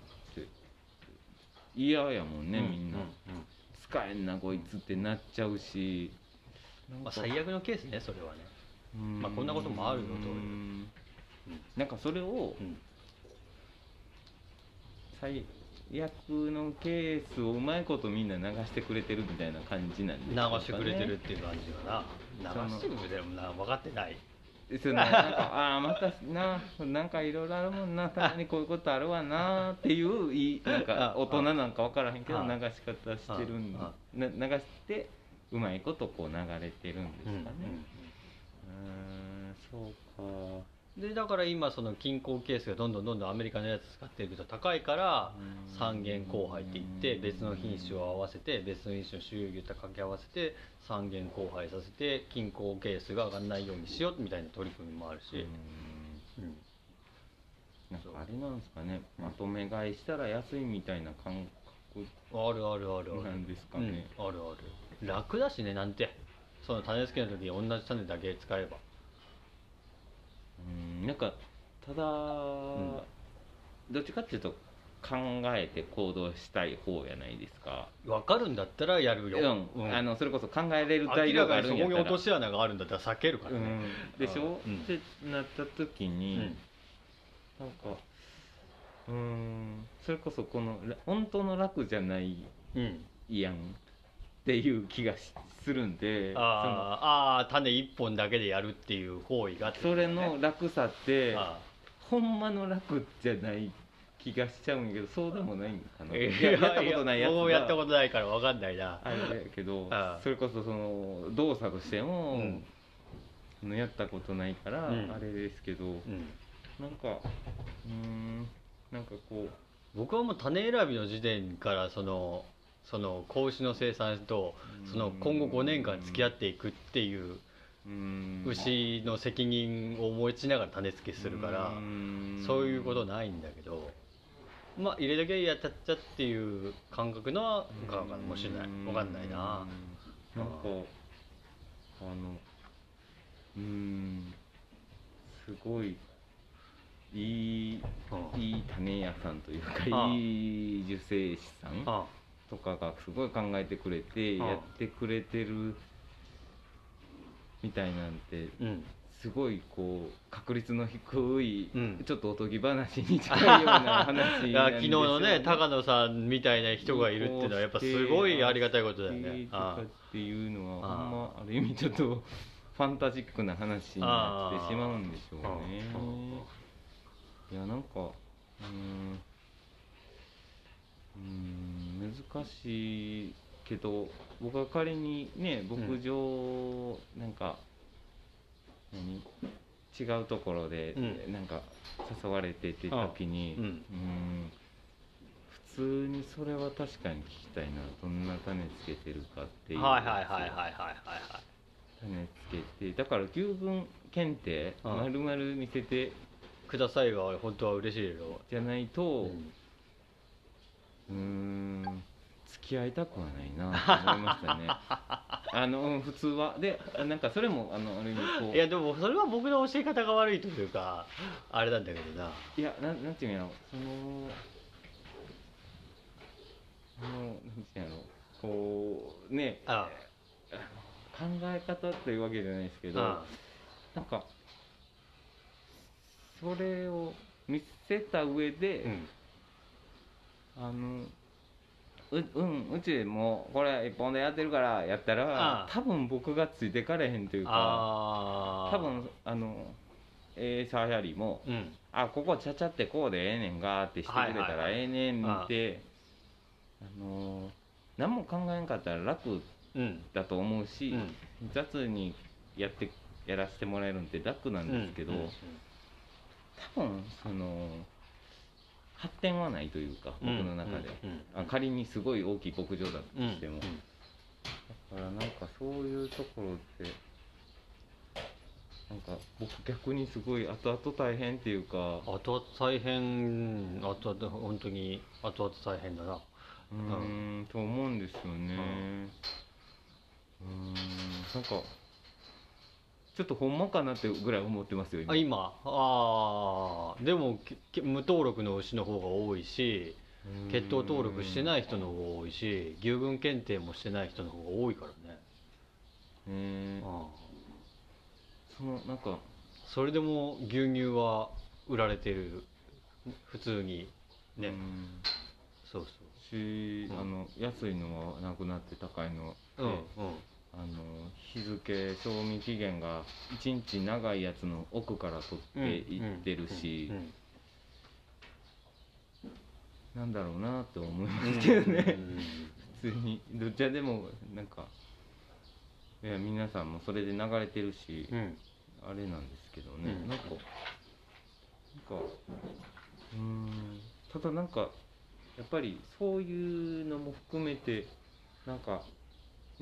嫌やもんね、みんな、使えんなこいつってなっちゃうし。まあ、最悪のケースねそれはね。まあこんなこともあるのとうん。なんかそれをうん。最悪のケースをうまいことみんな流してくれてるみたいな感じなんで流してくれてるっていう感じかな。流してくれてるもんな分かってないそのなんかああまたななんかいろいろあるもんな たまにこういうことあるわなっていういいなんかあ大人なんか分からへんけどあ流し方してるんあな流してうまいことこう流れてるんですかね。うーんそうかでだから今その均衡ケースがどんどんどんどんアメリカのやつ使っていくと高いからうん。三元交配って言って別の品種を合わせて別の品種の収容牛と掛け合わせて三元交配させて均衡ケースが上がらないようにしようみたいな取り組みもあるし、うん。うんなんかあれなんですかね。まとめ買いしたら安いみたいな感覚あるあるあるある。なんですかね。うん、あるある。楽だしねなんて。その種付けの時に同じ種だけ使えば。うんなんかただ、どっちかっていうと考えて行動したい方やないですか。分かるんだったらやるよ、うん。あのそれこそ考えれる材料があるんやったら。そこに落とし穴があるんだったら避けるからね、うん、でしょ、うん。ってなった時に、うん。なんかうーん。それこそこのら本当の楽じゃないうん。やんっていう気がしするんであーあー種一本だけでやるっていう行為が。ってそれの楽さってあほんまの楽じゃない気がしちゃうんやけどそうでもないんかな。ややったことないやつ僕もやったがことないから分かんないな。あれやけどああそれこそその動作としても、うん。やったことないからうん。あれですけど、うん。なんかうーんなんかこう僕はもう種選びの時点からそのその子牛の生産とその今後5年間付き合っていくっていう牛の責任を持ちながら種付けするからそういうことないんだけどまあ入れだけやったっちゃっていう感覚のかかもしれない。分かんないな。なんかあのうーん。すごいいいうんいい種屋さんというかいい受精師さんあとかがすごい考えてくれてやってくれてるみたいなんてうん。すごいこう確率の低い、うん。ちょっとおとぎ話に近いような話いなんでや 昨日のね高野さんみたいな人がいるっていうのはやっぱすごいありがたいことだよねとかあっていうのはほんまある意味ちょっとファンタジックな話になってしまうんでしょうね。いやなんかうーんうーん難しいけど僕は仮にね牧場なんか、何違うところでうん。なんか誘われてって時に、うん。うーん普通にそれは確かに聞きたいなどんな種つけてるかっていう。はいはいはいはいはいはいはい。種つけてだから牛群検定うん。丸々見せてくださいは本当は嬉しいけどじゃないとうんうーん。付き合いたくはないな。と 思いましたね。あのうん普通は。でなんかそれもあのある意味こう。いやでもそれは僕の教え方が悪いというかあれなんだけどな。いやなんなんていうんやろ。そのあのなんていうんやろ。こうね。あ考え方というわけじゃないですけどあ。なんかそれを見せた上で、うんあのううんうちもこれ一本でやってるからやったらああ。多分僕がついてかれへんというかあ多分あのエーサーやりもうん。あここちゃちゃってこうでええねんがってしてくれたらはいはいはい。ええねんってあの何も考えんかったら楽うん。だと思うし、うん。雑にやってやらせてもらえるんって楽なんですけど、うん。うん。多分その発展はないというか僕の中で、あ仮にすごい大きい牧場だとうんしても、うんだからなんかそういうところってなんか僕逆にすごい後々大変っていうか。後々大変後々本当に後々大変だな。うーんと思うんですよね。うーんなんかちょっとほんまかなってぐらい思ってますよ今。あ今？ああでもけけ無登録の牛の方が多いし血統登録してない人の方が多いし牛群検定もしてない人の方が多いからね、うんそのなんかそれでも牛乳は売られてる。普通に。ね、うん。そうし、う。んあの安いのはなくなって高いのそううん。であの日付賞味期限が1日長いやつの奥から取うんっていってるし、なんだろうなって思いまうんすけどね、普通に。どっちでもなんかいや皆さんもそれで流れてるし、あれなんですけどね、うん。なんかなんかうーんただなんかやっぱりそういうのも含めてなんか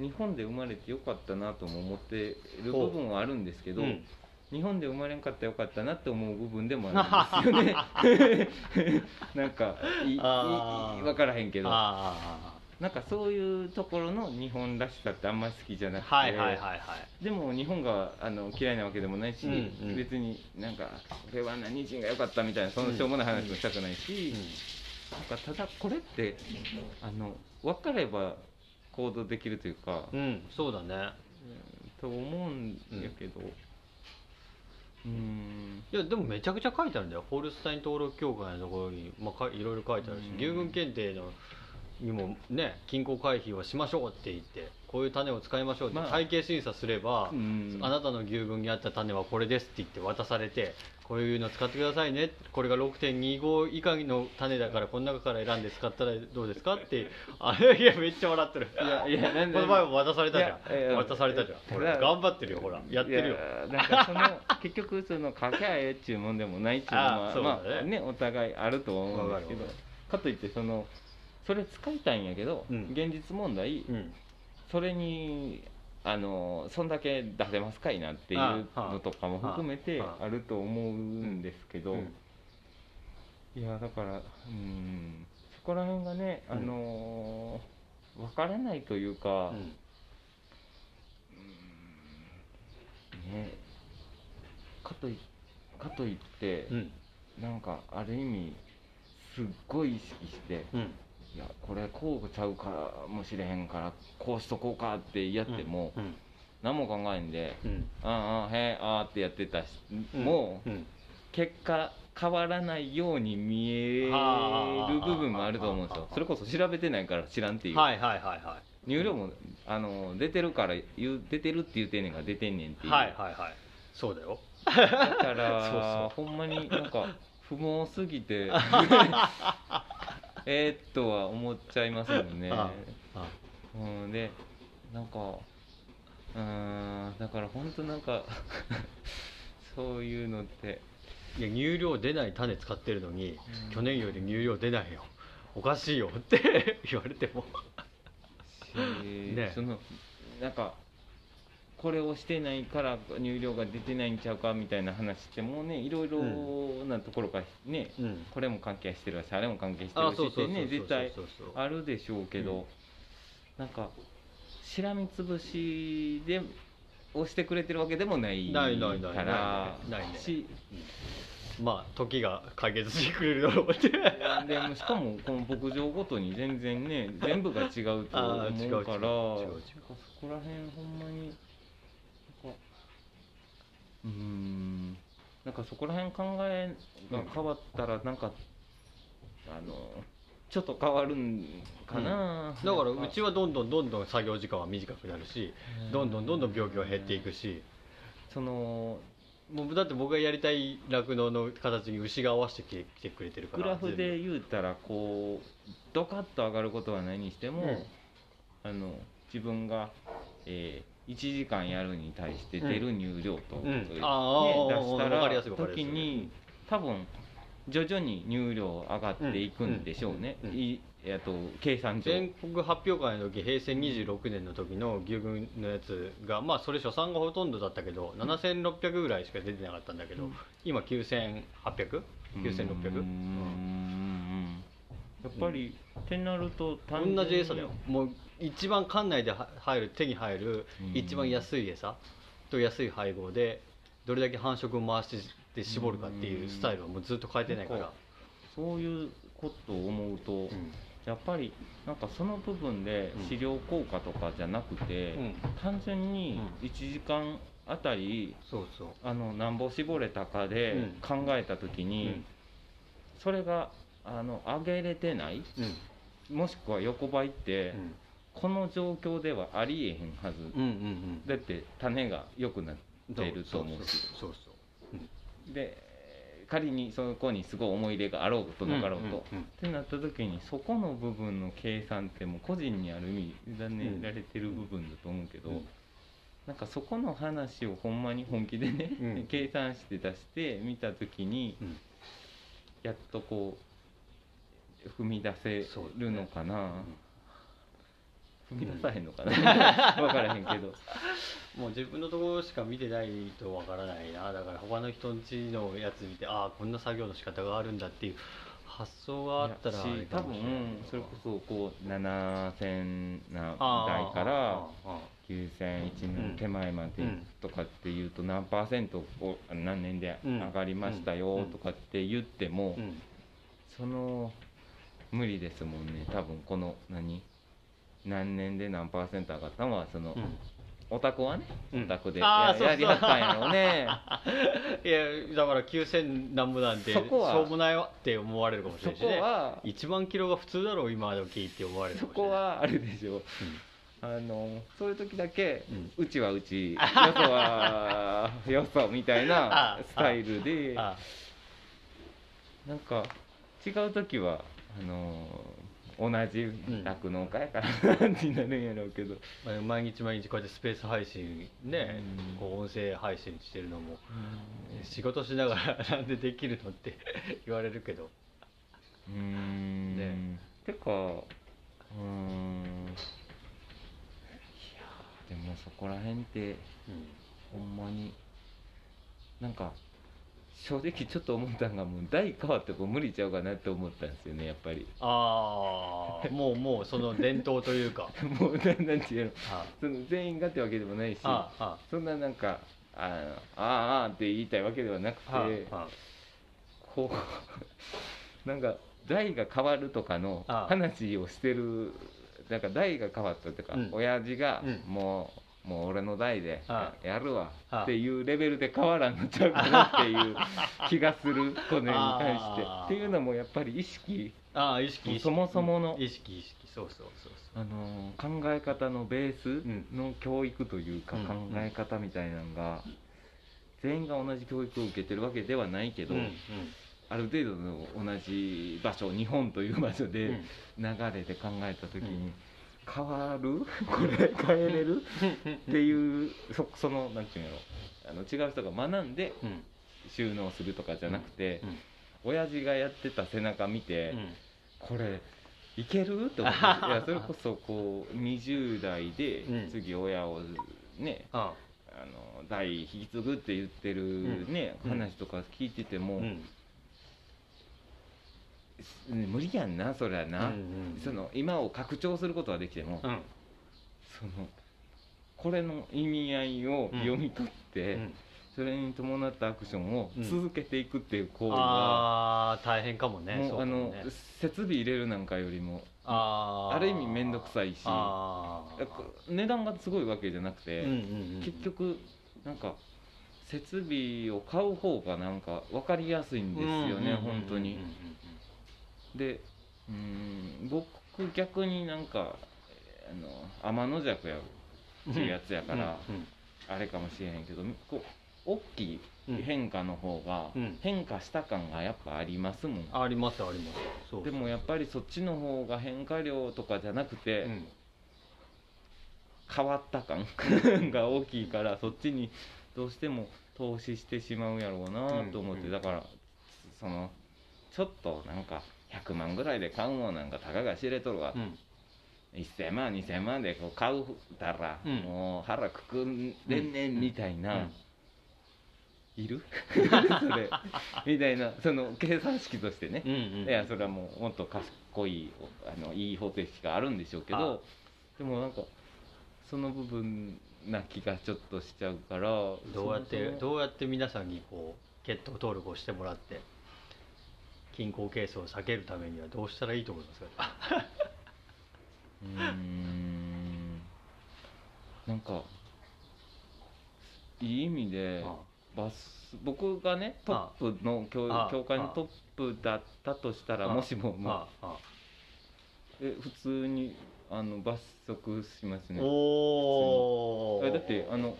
日本で生まれてよかったなとも思ってる部分はあるんですけど、うん。日本で生まれんかったらよかったなって思う部分でもあるんですよね。なんかいい分からへんけど。あなんかそういうところの日本らしさってあんまり好きじゃなくて、あはいはいはいはい。でも日本があの嫌いなわけでもないし、うんうん。別になんかこれは何人が良かったみたいなそのしょうもない話もしたくないし、なんかただこれってあの分かれば行動できるというか、うん、うん、そうだね。と思うんやけど。うん。いやでもめちゃくちゃ書いてあるんだよ。ホルスタイン登録協会のところに、まあ、かいろいろ書いてあるし、うん。牛群検定のにもね均衡回避をしましょうって言ってこういう種を使いましょうって、まあ。体系審査すれば、うん。あなたの牛群に合った種はこれですって言って渡されてこういうの使ってくださいね。これが6.25以下の種だからこの中から選んで使ったらどうですか？って。あれいやめっちゃ笑ってる。いやいやなんでこの前も渡されたじゃん。渡されたじゃん。頑張ってるよほら。やってるよ。なんかその結局その掛け合えっていうもんでもないっていうのあはね。まあねお互いあるとは思うんですけど。かといってそのそれ使いたいんやけど、うん。現実問題、うん。それにあのそんだけ出せますかいなっていうのとかも含めてあると思うんですけど、うん。いやだからうんそこら辺がねあの分からないというか、うんねかといかといって、うん。なんかある意味すっごい意識して、うんいやこれこうちゃうかもしれへんからこうしとこうかってやっても、うん何も考えんでうん「ああへえああ」ってやってたし、うんもううん結果変わらないように見える部分もあると思うんですよ。それこそ調べてないから知らんっていう、はいはいはいは入力もあの出てるから言う出てるって言うてんねんから出てんねんっていいう、はいはいはい。そうだよ。だから ほんまになんか不毛すぎて えーっとは思っちゃいますもんね。ああ。うん、でなんかうーんだから本当なんか そういうのって。いや乳量出ない種使ってるのに、うん。去年より乳量出ないよ。おかしいよって 言われても。しね。そのなんかこれをしてないから乳量が出てないんちゃうかみたいな話ってもうねいろいろなところからね、うん。これも関係してるしあれも関係してるしってね絶対あるでしょうけど、なんかしらみつぶしで押してくれてるわけでもないから。しまあ時が解決してくれるだろうってでもしかもこの牧場ごとに全然ね全部が違うと思うからそこら辺ほんまにうーん。なんかそこら辺考えが変わったらなんかあのちょっと変わるんかな、だからうちはどんどんどんどん作業時間は短くなるしどんどんどんどん病気は減っていくし。そのもうだって僕がやりたい酪農の形に牛が合わせてきてくれてるからグラフで言うたらこうドカッと上がることはないにしても、うん。あの自分が、えー、1時間やるに対して出る乳量と、うん。ね。出したら時に多分徐々に乳量上がっていくんでしょうね、えっと計算上。全国発表会の時平成26年の時の牛群のやつがまあそれ初産がほとんどだったけど7600ぐらいしか出てなかったんだけど、うん。今 9800?9600? うーんぱり、ってなると単純に。同じ餌だよ。もう一番館内では入る手に入るうん一番安い餌と安い配合でどれだけ繁殖を回して絞るかっていうスタイルはもうずっと変えてないから、そういうことを思うと、うん。やっぱりなんかその部分でうん。飼料効果とかじゃなくて、うん。単純にうん。1時間あたりそうそう。あのなんぼ絞れたかでうん。考えた時に、それがあの上げれてない？うん。もしくは横ばいって、うん。この状況ではありえへんはず、うんうんうん。だって種が良くなっていると思うし。そうそうで仮にそこにすごい思い入れがあろうとなかろうと、うんうんうんってなった時にそこの部分の計算ってもう個人にある意味委ねられてる部分だと思うけど、うん。なんかそこの話をほんまに本気でね、うん。計算して出して見た時にうん。やっとこう踏み出せるのかな、踏み出さへんのかな？分からへんけど。もう自分のところしか見てないとわからないな。だから他の人んちのやつ見てああこんな作業の仕方があるんだっていう発想があったら多分それこそこう7000なあ台からああ9001の手前までうんとかっていうと何パーセントこう何年で上がりましたよとかって言ってもその無理ですもんね。多分この何？何年で何パーセント上がったのはそのうん。オタクはねうん。オタクでやあーそうそう。やりはったんやろうね。いやだから9000何ぼなんてしそこは。ょうもないわって思われるかもしれそないしね。こは。1万キロが普通だろう今時って思われるかそもしれないこはあるでしょあのそういう時だけ、ううちはうち よそはよそみたいな あスタイルで。あなんか違う時はあの同じ酪農家やからになるんやろうけど、まあ毎日毎日こうやってスペース配信ねうん。こう音声配信してるのも仕事しながらなんでできるのって 言われるけど。うーん。ね。てかうーん。いやでもそこら辺ってほんまになんか正直ちょっと思ったんがもう代変わってこう無理ちゃうかなって思ったんですよねやっぱり。ああもうもうその伝統というか。もうなんなんていう その全員がってわけでもないしああそんななんかあーあーあーって言いたいわけではなくてこう なんか代が変わるとかの話をしてるなんか代が変わったとか、うん。親父がうん。もう、もう俺の代であやるわあっていうレベルで変わらんのちゃうかなっていう気がする これに対して。っていうのもやっぱり意識。ああ意識そもそもの。意識意識。そうそうそうあのー考え方のベーん。スの教育というかうん。考え方みたいなのが全員が同じ教育を受けてるわけではないけど、ある程度の同じ場所日本という場所うんでうん。流れで考えた時うに変わる？これ変えれる？っていうそそのなんていうんやろあの違う人が学んでうん。収納するとかじゃなくてうん。親父がやってた背中見て、うん。これいける？って思って。いやそれこそこう20代でうん。次親をね、ああ。の代引き継ぐって言ってるね、うん。話とか聞いてても、うん無理やんなそりゃな、うんうんその今を拡張することはできても、うん。そのこれの意味合いを読み取って、うん。それに伴ったアクションをうん。続けていくっていう行為が、ああ大変かもね。もそううかあの設備入れるなんかよりもある意味面倒くさいし値段がすごいわけじゃなくて、うんうんうん結局なんか設備を買う方がなんか分かりやすいんですよね、うんうんうんうん。本当に。でうーん僕逆になんかあの天の弱やっていうやつやから、うんあれかもしれへんけどこう大きいうん変化の方がうん。変化した感がやっぱありますもん、ありますあります。そうでもやっぱりそっちの方が変化量とかじゃなくて、うん。変わった感が大きいからそっちにどうしても投資してしまうやろうなと思って、うん。だからそのちょっとなんか100万ぐらいで買うもんなんかたかが知れとるわ、うん。1000万2000万でこう買うたら、うん。もう腹くくんでんねんみたいな、うん。いる？それ。みたいなその計算式としてね、うんうんいやそれはもうもっと賢いあのいい方程式があるんでしょうけどでもなんかその部分な気がちょっとしちゃうからどうやってどうやって皆さんにこう血統登録をしてもらって均衡係数を避けるためにはどうしたらいいと思いますか？うーん。なんかいい意味であバス僕がねトップの教あ教会のトップだったとしたらあもしもまあ。え普通にあの罰則しますね。おおえだってあの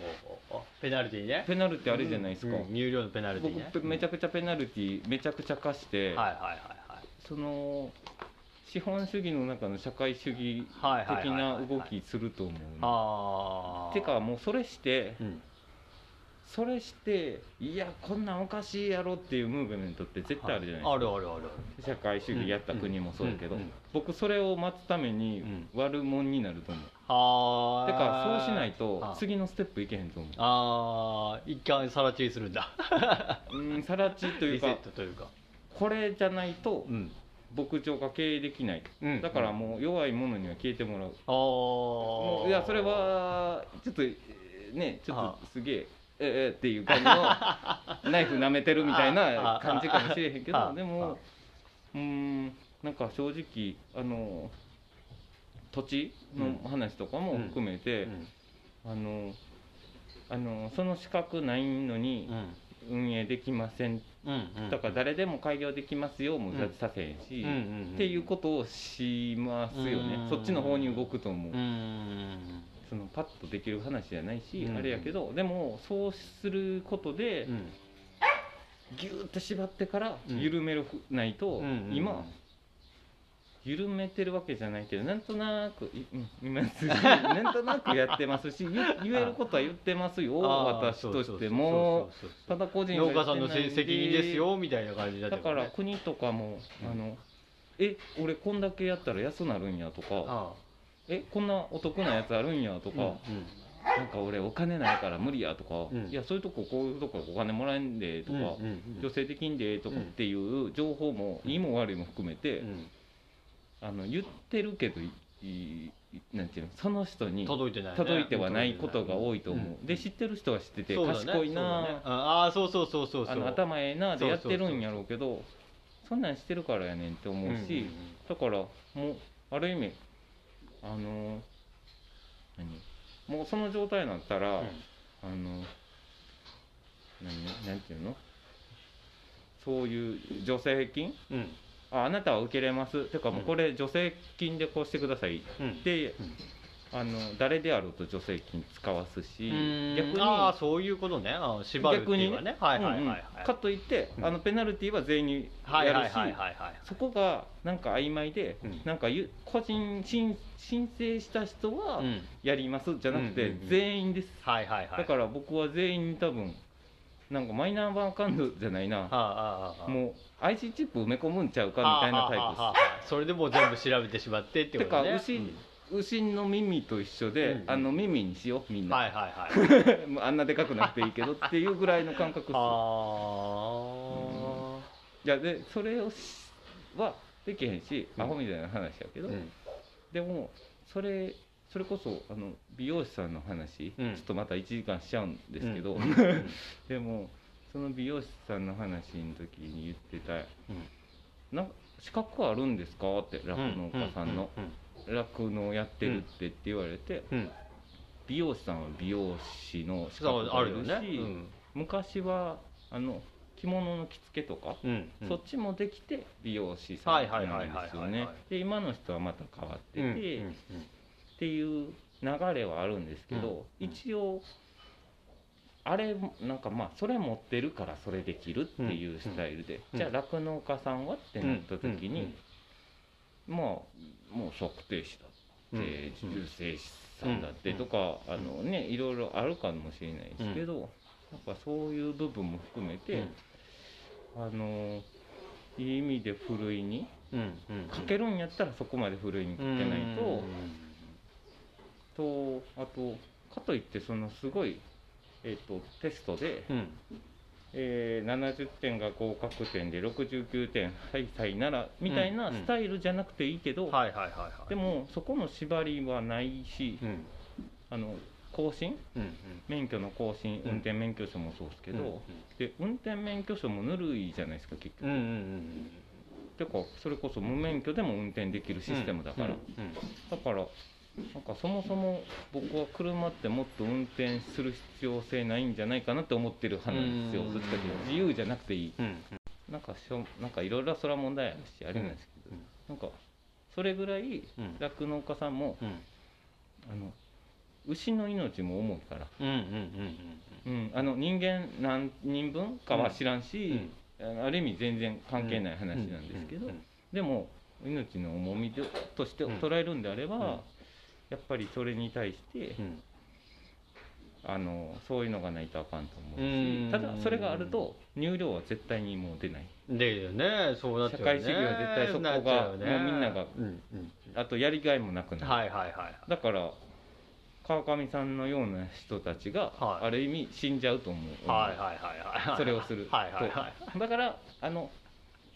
ペナルティーね。ペナルティあれじゃないですか、うん入寮のペナルティーね。僕めちゃくちゃペナルティめちゃくちゃ課して、はいはいはいはい。その資本主義の中の社会主義的な動きすると思うねああてかもうそれしてうんそれしていやこんなんおかしいやろっていうムーブメントって絶対あるじゃないですか、あるあるある。社会主義やった国もそうやけど、うんうん僕それを待つためにうん悪者になると思う、ああてかそうしないとあ次のステップいけへんと思う。ああ一貫さら地にするんだ。うんさらちというリセッかトというか。これじゃないとうん。牧場が経営できない、うん。だからもう弱い者には消えてもらう、ああいやそれはちょっとえーねちょっあ。とすげえええっていう感じのナイフ舐めてるみたいな感じかもしれへんけどでもうんなんか正直あの土地の話とかも含めて、あのあのその資格ないのに運営できませんうんうんだから誰でも開業できますよもさせへんし、っていうことをしますよね、そっちの方に動くと思う、そのパッとできる話じゃないし、うんあれやけどでもそうすることでうん。ギューッと縛ってからうん。緩めるないと、うんうん今緩めてるわけじゃないけどなんとなく今 なんとなくやってますし言言えることは言ってますよ私としても。ただ個人農家さんの責任ですよみたいな感じになってだからね国とかも、うん。あのえ俺こんだけやったら安なるんやとかあえこんなお得なやつあるんやとあか、なんか俺お金ないから無理やとか、うんいやそういうとここういうとこお金もらえんでとか、うんうんうん女性的んでとかっていう情報も、いいも悪いも含めて、うん。あの言ってるけどいいなんていうのその人に届いてないね。届いてはないことが多いと思う、うんで知ってる人は知ってて、ね。賢いな、ね。ああそうそうそうそうそう。あの頭ええなでやってるんやろうけどどそんなんしてるからやねんって思うし、だからもうある意味あの何？もうその状態になったら、あの何？なんていうの？そういう助成金？うん。うんああなたは受けれます。てかもううんこれ助成金でこうしてくださいうん。で、うんあの誰であろうと助成金使わすし逆にああそういうことね。ああ縛るっていうかね。はいはいはいはい。うんうん。かといって、うん。あのペナルティーは全員にはいやるし、そこがなんか曖昧で、うん。なんかゆ個人申申請した人はうん。やりますじゃなくて、うんうんうん。全員です、はいはいはい。だから僕は全員に多分なんかマイナンバーカードじゃないな、はあああああもう IC チップ埋め込むんちゃうかみたいなタイプです。はあはあはあはあそれでもう全部調べてしまってってことね。てか牛うん牛の耳と一緒で、うんうん。あの耳にしようみんな、はいはいはい。あんなでかくなくていいけどっていうぐらいの感覚っすあいやでそれをしはできへんし、うん。アホみたいな話やけど、あうん。でもそれそれこそあの美容師さんの話、うん。ちょっとまた1時間しちゃうんですけど、うん。でもその美容師さんの話の時に言ってた「なん。か資格あるんですか?」って酪農家さんの酪農やってるってって言われて、うん。うん美容師さんは美容師の資格があるし、ね。うん。昔はあの着物の着付けとか、うんうん。そっちもできて美容師さんなんですよね。で今の人はまた変わってて、うんうんっていう流れはあるんですけど、うん一応あれなんかまあそれ持ってるからそれできるっていうスタイルで、うんじゃあ酪農家さんはってなった時に、まあもう測定士だってうん。受精師さんだってとか、あのねいろいろあるかもしれないですけど、なん。かそういう部分も含めて、あのいい意味でふるいにうんうん。書けるんやったらそこまで古いに書けないと、とあとかといってそのすごい、えー、とテストで、うんえー70点が合格点で69点はいはいならみたいなうんうん。スタイルじゃなくていいけど、でもそこの縛りはないし、うん。あの更新？うん免許の更新うん。運転免許証もそうですけど、うんで運転免許証もぬるいじゃないですか結局、うんうんうんてかそれこそ無免許でも運転できるシステムだから、うんうん。だからなんかそもそも僕は車ってもっと運転する必要性ないんじゃないかなって思ってる派なんですよ。うん。どっちかというと自由じゃなくていい。うん。うんなんかしょなんかいろいろそれは問題あるしあれなんですけど、なんかそれぐらいうん。酪農家さんもうん。あの牛の命も重いから、人間何人分かは知らんし、ある意味全然関係ない話なんですけど、うん。うん。でも命の重みでとしてうん。捉えるんであれば、うんやっぱりそれに対して、うん。あのそういうのがないとあかんと思ううん。しただそれがあると入量は絶対にもう出ない。でね。そうなっちゃうよね。社会主義は絶対そこがね。もうみんながうんうん。あとやりがいもなくなる、はいはいはいだから川上さんのような人たちが、はい。ある意味死んじゃうと思う、はいはいはいはい。それをすると、はいはいはい。だからあの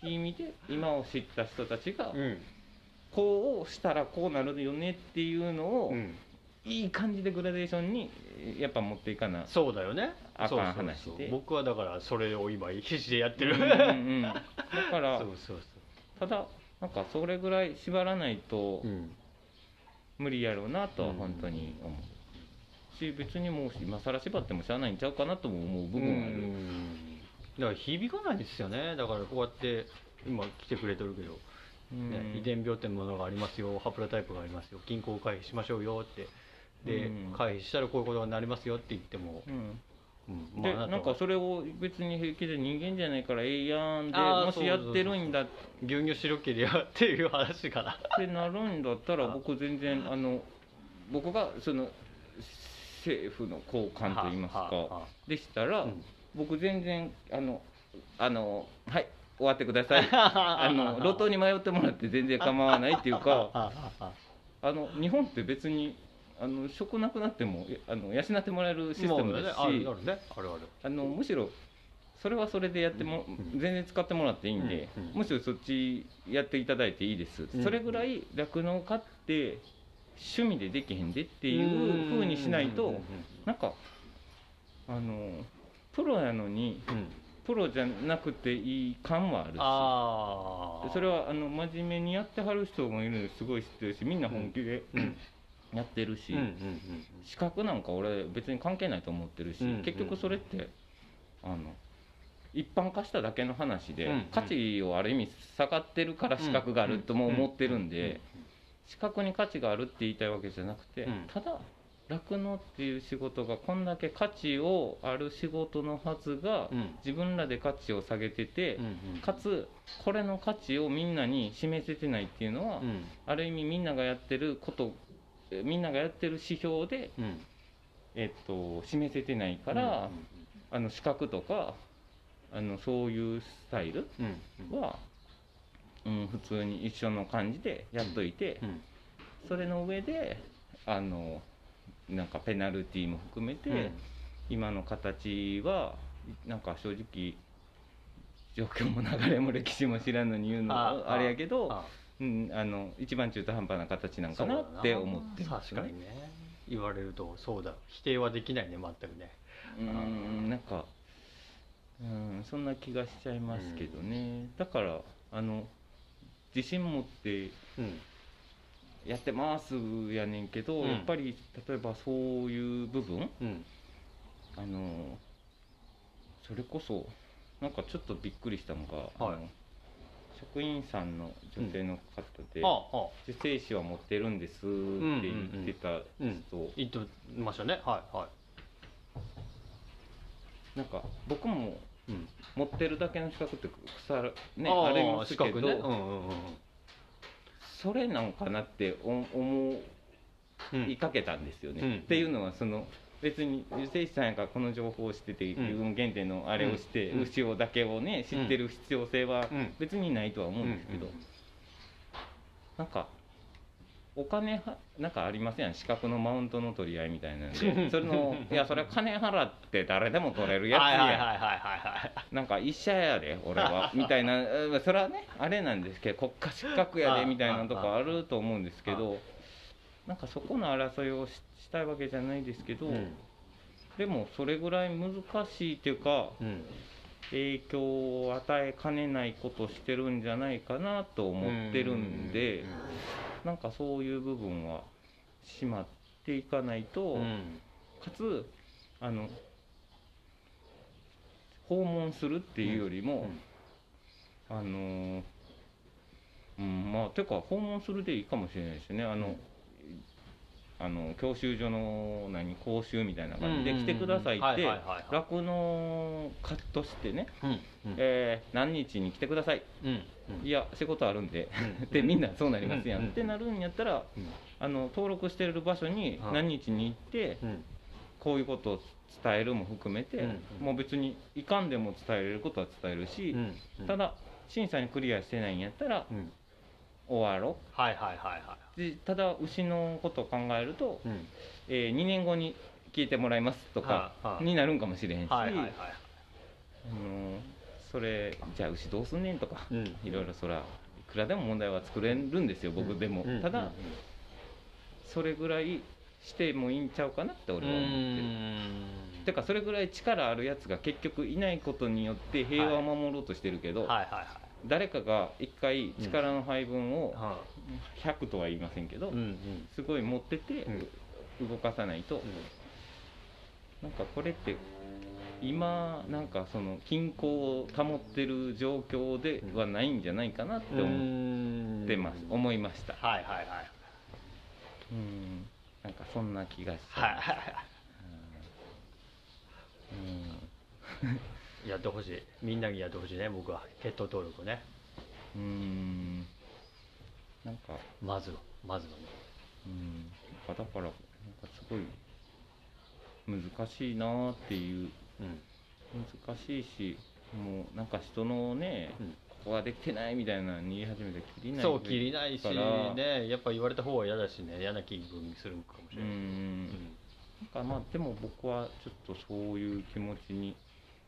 いい意味で今を知った人たちが、うんこうしたらこうなるよねっていうのを、うん。いい感じでグラデーションにやっぱ持っていかなそうだよね。あかん話で。僕はだからそれを今必死でやってる。うんだから ただなんかそれぐらい縛らないと無理やろうなとはうん。本当に思う。し別にもう今更縛ってもしゃあないんちゃうかなとも思う部う分はある。ん。だから響かないですよね。だからこうやって今来てくれてるけど、うんね、遺伝病ってものがありますよハプラタイプがありますよ均衡回避しましょうよって。で、うん。回避したらこういうことになりますよって言っても、うん。うんであなんかそれを別に平気で人間じゃないからええやんでもしやってるんだっ牛乳白けりゃっていう話からて なるんだったらあ。僕全然あ。の僕がその政府の高官といいますか。でしたら、うん。僕全然あのあのはい終わってください。あの路頭に迷ってもらって全然構わないっていうか あの日本って別にあの食なくなってもえあの養ってもらえるシステムですし、あのむしろそれはそれでやっても、うん全然使ってもらっていいんで、うんうん。むしろそっちやっていただいていいです、うんそれぐらい酪農家って趣味でできへんでっていうふうにしないと、うんなんかあのプロやのにプロじゃなくていい感はあるし。あそれはあの真面目にやってはる人もいるのすごい知ってるしみんな本気で、うん。やってるし、うんうんうん資格なんか俺別に関係ないと思ってるし、うん結局それってあの一般化しただけの話で、うん価値をある意味下がってるから資格があるとも思ってるんで、資格に価値があるって言いたいわけじゃなくて、うん。ただ酪農っていう仕事がこんだけ価値をある仕事のはずが、うん。自分らで価値を下げてて、うんうんかつこれの価値をみんなに示せてないっていうのは、うん。ある意味みんながやってることえみんながやってる指標で、うん。えっと、示せてないから、あの資格とかあのそういうスタイルは、うん、普通に一緒の感じでやっといて、うん。それの上であのなんかペナルティーも含めて、うん。今の形はなんか正直状況も流れも歴史も知らんのに言うのはあれやけどあ。うん、あの一番中途半端な形なんかなって思ってます確かに。ね言われるとそうだ。否定はできないね全くね。うんなんかうんそんな気がしちゃいますけどね、だからあの自信持ってうんやってますやねんけど、うん。やっぱり例えばそういう部分うん。あのそれこそなんかちょっとびっくりしたのが、はい。あの職員さんの女性の方で、ああ受精子は持ってるんですって言ってた人、言ってましたね。はいはなんか僕もい、うん、持ってるだけの資格って腐るねあありますけど、資格ね。うんうんうんそれなんかなってお思うんいかけたんですよね、うん。っていうのはその別に受精子さんやからこの情報を知っててうん。自分限定のあれをして、うん。牛をだけをね知ってる必要性はうん。別にないとは思うんですけど、なんかお金はなんかありません？資格のマウントの取り合いみたいなんで。それの いやそれは金払って誰でも取れるやつや。なんか医者やで俺はみたいな。う んそれはねあれなんですけど国家資格やでみたいなとこあると思うんですけどなんかそこの争いをししたいわけじゃないですけど、うん。でもそれぐらい難しいっていうかうん影響を与えかねないことしてるんじゃないかなと思ってるんでなんかそういう部分はしまっていかないと、うん。かつあの訪問するっていうよりも、あのーうんまあてか訪問するでいいかもしれないですね。あの、あの教習所の何講習みたいな感じでうんうんうん。来てくださいって酪農家としてね、うんうん。えー何日に来てください。うんいや仕事あるんでうん でみんなそうなりますやん、うんってなるんやったらうん。あの登録してる場所にはい。何日に行ってうん。こういうことを伝えるも含めて、うんもう別にいかんでも伝えれることは伝えるし、うんただ審査にクリアしてないんやったらうん。終わろはいはいはいはうでただ牛のことを考えると、いうん。え2年後に聞いてもらいますとかはいはいになるんかもしれへんし、はいはいはい。あのそれじゃあ牛どうすんねんとか、うん。いろいろそらいくらでも問題は作れるんですよ僕でも、うん。ただ、それぐらいしてもいいんちゃうかなって俺は思ってる。てかそれぐらい力あるやつが結局いないことによって平和を守ろうとしてるけど、はいはいはい誰かが一回力の配分をは100とは言いませんけど、すごい持っててうん。動かさないと、なんかこれって今なんかその均衡を保ってる状況ではないんじゃないかなって思ってます、うん。思いました。はいはいはい。うん。なんかそんな気がしはいた、はいはい。うんやってほしい。みんなにやってほしいね。僕は。血統登録ね。うーん。なんか。まずは。まずはね。うん。だからなんかすごい難しいなーっていう。うん。難しいしもうなんか人のね、うん。ここができてないみたいなのに言い始めたらきりないそう切りないしね。やっぱ言われた方は嫌だしね。嫌な気分にするかもしうれない、ん。なんかまあでも僕はちょっとそういう気持ちに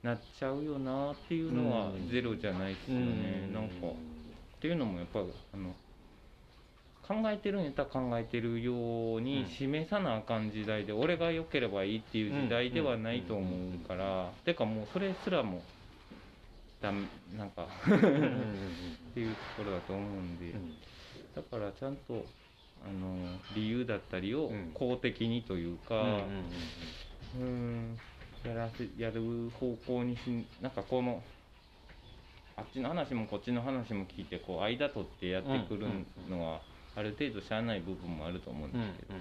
なっちゃうよなっていうのはうん。ゼロじゃないですよね、なんか。っていうのもやっぱあの考えてるんやったら考えてるようにうん示さなあかん時代で、俺が良ければいいっていう時代ではないと思うから、てかもうそれすらもだめなんか。うん。うんうんうんっていうところだと思うんで、うん。だからちゃんとあの理由だったりをうん。公的にというか、うんうん。うんやらせやる方向にしなんかこのあっちの話もこっちの話も聞いてこう間取ってやってくるのはある程度しゃあない部分もあると思うんうんうんですけど、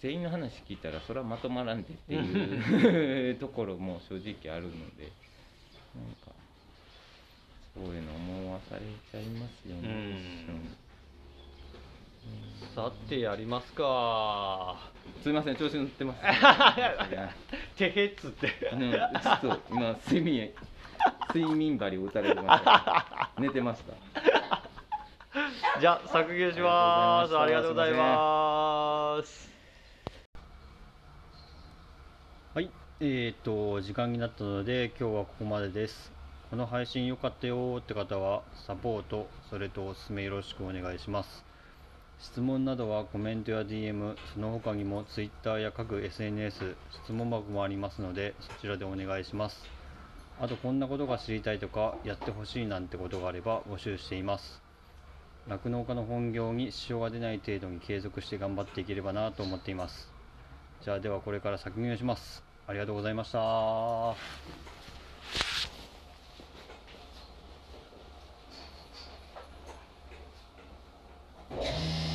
全員の話聞いたらそれはまとまらんでっていう ところも正直あるのでなんかそういうの思わされちゃいますよね、うん。一瞬さてやりますか。すいません調子乗ってます、てへっつって。あのちょっと今睡眠睡眠針を打たれてました寝てましたじゃあ削減します。あありりがとうございます。はいえー、と時間になったので今日はここまでです。この配信良かったよって方はサポートそれとおすすめよろしくお願いします質問などはコメントや DM その他にも Twitter や各 SNS 質問箱もありますのでそちらでお願いします。あとこんなことが知りたいとかやってほしいなんてことがあれば募集しています。酪農家の本業に支障が出ない程度に継続して頑張っていければなと思っています。じゃあではこれから削減します。ありがとうございました「